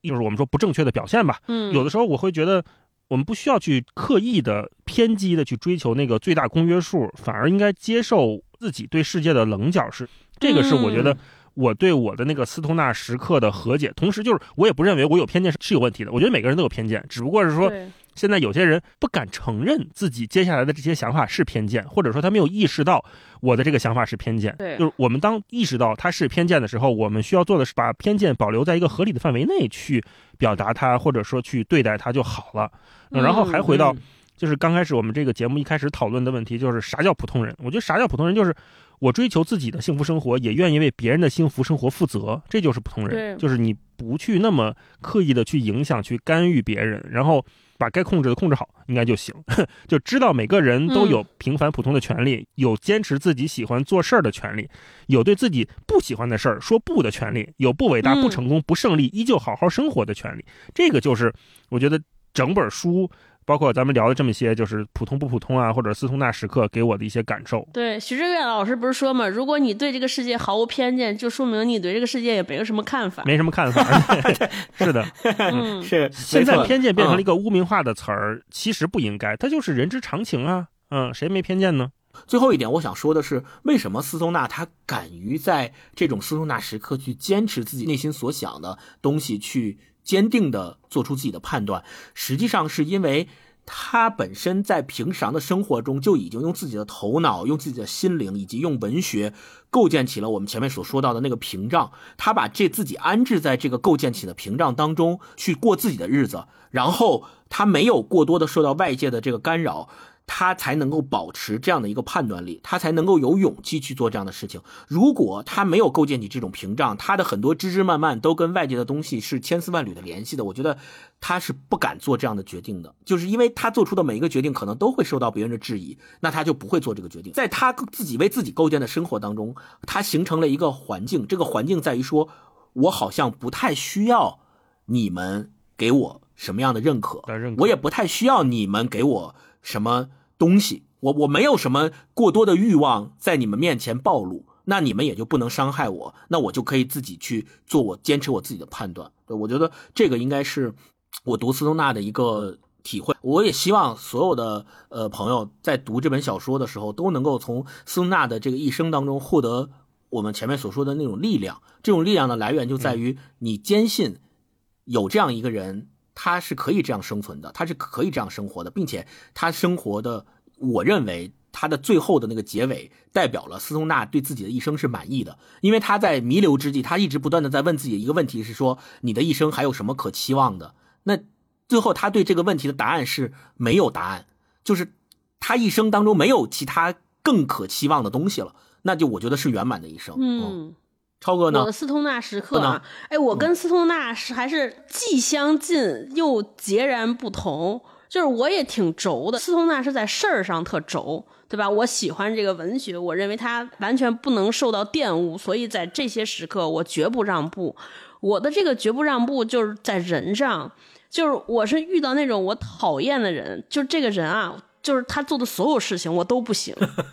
就是我们说不正确的表现吧。嗯，有的时候我会觉得，我们不需要去刻意的偏激的去追求那个最大公约数，反而应该接受自己对世界的棱角。是这个是我觉得我对我的那个斯通纳时刻的和解。同时，就是我也不认为我有偏见是是有问题的。我觉得每个人都有偏见，只不过是说。现在有些人不敢承认自己接下来的这些想法是偏见，或者说他没有意识到我的这个想法是偏见。对，就是我们当意识到它是偏见的时候，我们需要做的是把偏见保留在一个合理的范围内去表达它，或者说去对待它就好了。然后还回到，就是刚开始我们这个节目一开始讨论的问题，就是啥叫普通人？我觉得啥叫普通人，就是我追求自己的幸福生活，也愿意为别人的幸福生活负责，这就是普通人。就是你不去那么刻意的去影响、去干预别人，然后。把该控制的控制好，应该就行。就知道每个人都有平凡普通的权利，有坚持自己喜欢做事儿的权利，有对自己不喜欢的事儿说不的权利，有不伟大、不成功、不胜利依旧好好生活的权利。这个就是我觉得整本书。包括咱们聊的这么些，就是普通不普通啊，或者斯通纳时刻给我的一些感受。对，徐志远老师不是说嘛，如果你对这个世界毫无偏见，就说明你对这个世界也没有什么看法。没什么看法，是的，嗯，是。现在偏见变成了一个污名化的词儿，其实不应该，它就是人之常情啊。嗯，谁没偏见呢？最后一点，我想说的是，为什么斯通纳他敢于在这种斯通纳时刻去坚持自己内心所想的东西，去。坚定地做出自己的判断，实际上是因为他本身在平常的生活中就已经用自己的头脑、用自己的心灵以及用文学构建起了我们前面所说到的那个屏障。他把这自己安置在这个构建起的屏障当中去过自己的日子，然后他没有过多的受到外界的这个干扰。他才能够保持这样的一个判断力，他才能够有勇气去做这样的事情。如果他没有构建起这种屏障，他的很多枝枝蔓蔓都跟外界的东西是千丝万缕的联系的，我觉得他是不敢做这样的决定的。就是因为他做出的每一个决定可能都会受到别人的质疑，那他就不会做这个决定。在他自己为自己构建的生活当中，他形成了一个环境，这个环境在于说，我好像不太需要你们给我什么样的认可，我也不太需要你们给我。什么东西？我我没有什么过多的欲望在你们面前暴露，那你们也就不能伤害我，那我就可以自己去做我坚持我自己的判断。对，我觉得这个应该是我读斯通纳的一个体会。我也希望所有的呃朋友在读这本小说的时候，都能够从斯通纳的这个一生当中获得我们前面所说的那种力量。这种力量的来源就在于你坚信有这样一个人。他是可以这样生存的，他是可以这样生活的，并且他生活的，我认为他的最后的那个结尾代表了斯通纳对自己的一生是满意的，因为他在弥留之际，他一直不断的在问自己一个问题，是说你的一生还有什么可期望的？那最后他对这个问题的答案是没有答案，就是他一生当中没有其他更可期望的东西了，那就我觉得是圆满的一生。嗯。超哥呢？我的斯通纳时刻啊，哎，我跟斯通纳是还是既相近又截然不同。就是我也挺轴的，斯通纳是在事儿上特轴，对吧？我喜欢这个文学，我认为它完全不能受到玷污，所以在这些时刻我绝不让步。我的这个绝不让步就是在人上，就是我是遇到那种我讨厌的人，就这个人啊。就是他做的所有事情我都不行，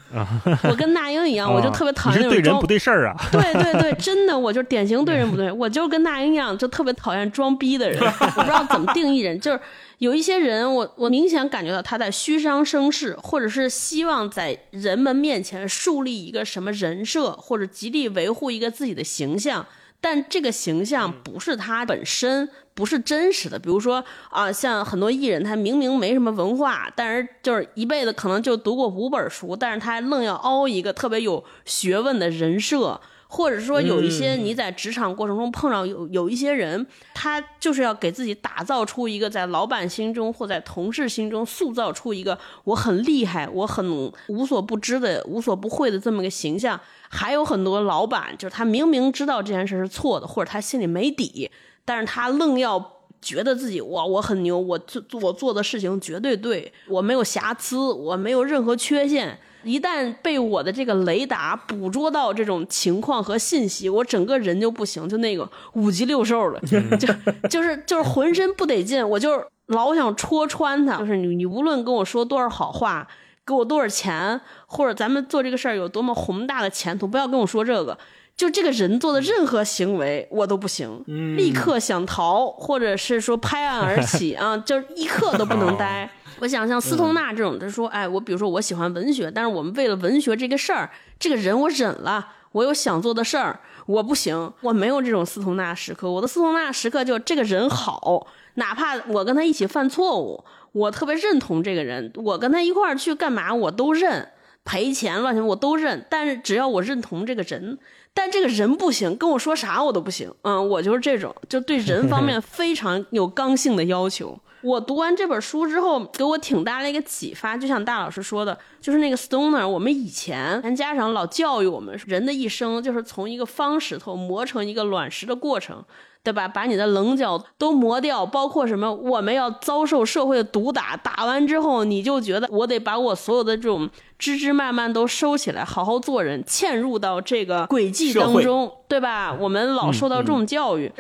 我跟那英一样，我就特别讨厌那种对人不对事儿啊。对对对，真的，我就典型对人不对，我就跟那英一样，就特别讨厌装逼的人。我不知道怎么定义人，就是有一些人，我我明显感觉到他在虚张声势，或者是希望在人们面前树立一个什么人设，或者极力维护一个自己的形象。但这个形象不是他本身，不是真实的。比如说啊，像很多艺人，他明明没什么文化，但是就是一辈子可能就读过五本书，但是他愣要凹一个特别有学问的人设。或者说有一些你在职场过程中碰到有有一些人，他就是要给自己打造出一个在老板心中或在同事心中塑造出一个我很厉害、我很无所不知的、无所不会的这么个形象。还有很多老板，就是他明明知道这件事是错的，或者他心里没底，但是他愣要觉得自己哇我很牛，我做我做的事情绝对对，我没有瑕疵，我没有任何缺陷。一旦被我的这个雷达捕捉到这种情况和信息，我整个人就不行，就那个五脊六兽了，就就是就是浑身不得劲，我就是老想戳穿他。就是你你无论跟我说多少好话，给我多少钱，或者咱们做这个事儿有多么宏大的前途，不要跟我说这个。就这个人做的任何行为，我都不行，立刻想逃，或者是说拍案而起 啊，就是一刻都不能待。我想像斯通纳这种，他说：“哎，我比如说我喜欢文学，但是我们为了文学这个事儿，这个人我忍了，我有想做的事儿，我不行，我没有这种斯通纳时刻。我的斯通纳时刻就这个人好，哪怕我跟他一起犯错误，我特别认同这个人，我跟他一块儿去干嘛我都认，赔钱乱七八我都认。但是只要我认同这个人，但这个人不行，跟我说啥我都不行。嗯，我就是这种，就对人方面 非常有刚性的要求。”我读完这本书之后，给我挺大的一个启发。就像大老师说的，就是那个 Stoner，我们以前咱家长老教育我们，人的一生就是从一个方石头磨成一个卵石的过程，对吧？把你的棱角都磨掉，包括什么？我们要遭受社会的毒打，打完之后，你就觉得我得把我所有的这种枝枝蔓蔓都收起来，好好做人，嵌入到这个轨迹当中，对吧？我们老受到这种教育。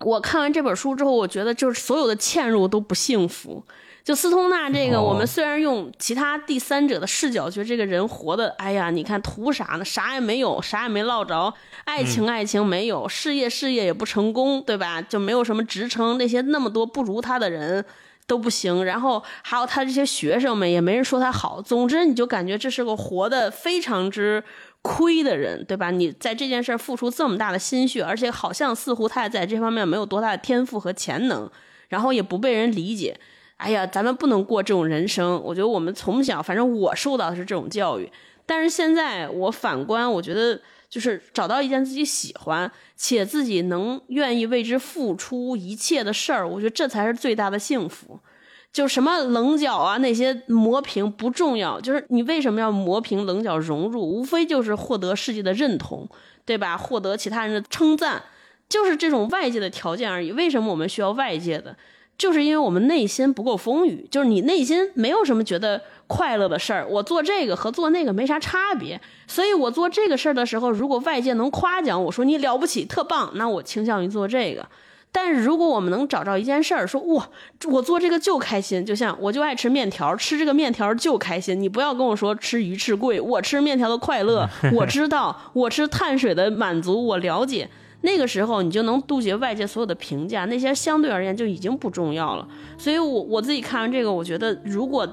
我看完这本书之后，我觉得就是所有的嵌入都不幸福。就斯通纳这个，我们虽然用其他第三者的视角，觉得这个人活的，哎呀，你看图啥呢？啥也没有，啥也没落着，爱情爱情没有，事业事业也不成功，对吧？就没有什么职称，那些那么多不如他的人都不行。然后还有他这些学生们，也没人说他好。总之，你就感觉这是个活的非常之。亏的人，对吧？你在这件事儿付出这么大的心血，而且好像似乎他在这方面没有多大的天赋和潜能，然后也不被人理解。哎呀，咱们不能过这种人生。我觉得我们从小，反正我受到的是这种教育。但是现在我反观，我觉得就是找到一件自己喜欢且自己能愿意为之付出一切的事儿，我觉得这才是最大的幸福。就什么棱角啊，那些磨平不重要，就是你为什么要磨平棱角融入？无非就是获得世界的认同，对吧？获得其他人的称赞，就是这种外界的条件而已。为什么我们需要外界的？就是因为我们内心不够丰腴，就是你内心没有什么觉得快乐的事儿。我做这个和做那个没啥差别，所以我做这个事儿的时候，如果外界能夸奖我说你了不起、特棒，那我倾向于做这个。但是如果我们能找着一件事儿，说哇，我做这个就开心，就像我就爱吃面条，吃这个面条就开心。你不要跟我说吃鱼翅贵，我吃面条的快乐，我知道，我吃碳水的满足，我了解。那个时候你就能杜绝外界所有的评价，那些相对而言就已经不重要了。所以，我我自己看完这个，我觉得如果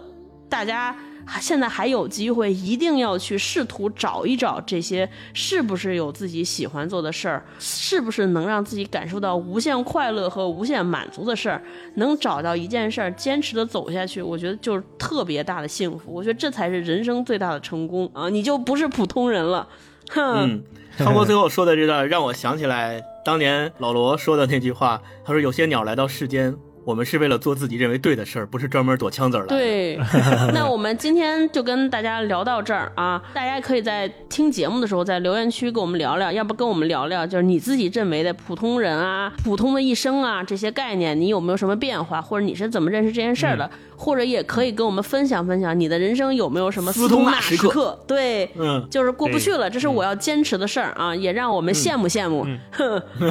大家。现在还有机会，一定要去试图找一找这些是不是有自己喜欢做的事儿，是不是能让自己感受到无限快乐和无限满足的事儿，能找到一件事儿，坚持的走下去，我觉得就是特别大的幸福。我觉得这才是人生最大的成功啊！你就不是普通人了。哼，汤博最后说的这段让我想起来当年老罗说的那句话，他说：“有些鸟来到世间。”我们是为了做自己认为对的事儿，不是专门躲枪子儿来。对，那我们今天就跟大家聊到这儿啊，大家可以在听节目的时候在留言区跟我们聊聊，要不跟我们聊聊，就是你自己认为的普通人啊、普通的一生啊这些概念，你有没有什么变化，或者你是怎么认识这件事儿的？或者也可以跟我们分享分享，你的人生有没有什么斯通纳时刻？对，嗯，就是过不去了，这是我要坚持的事儿啊，也让我们羡慕羡慕，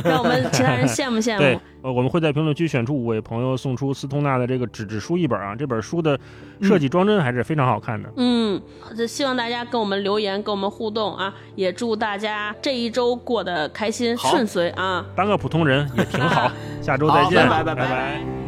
让我们其他人羡慕羡慕。呃，我们会在评论区选出五位朋友，送出斯通纳的这个纸质书一本啊。这本书的设计装帧还是非常好看的。嗯，就希望大家跟我们留言，跟我们互动啊。也祝大家这一周过得开心顺遂啊。当个普通人也挺好。下周再见，拜拜拜拜。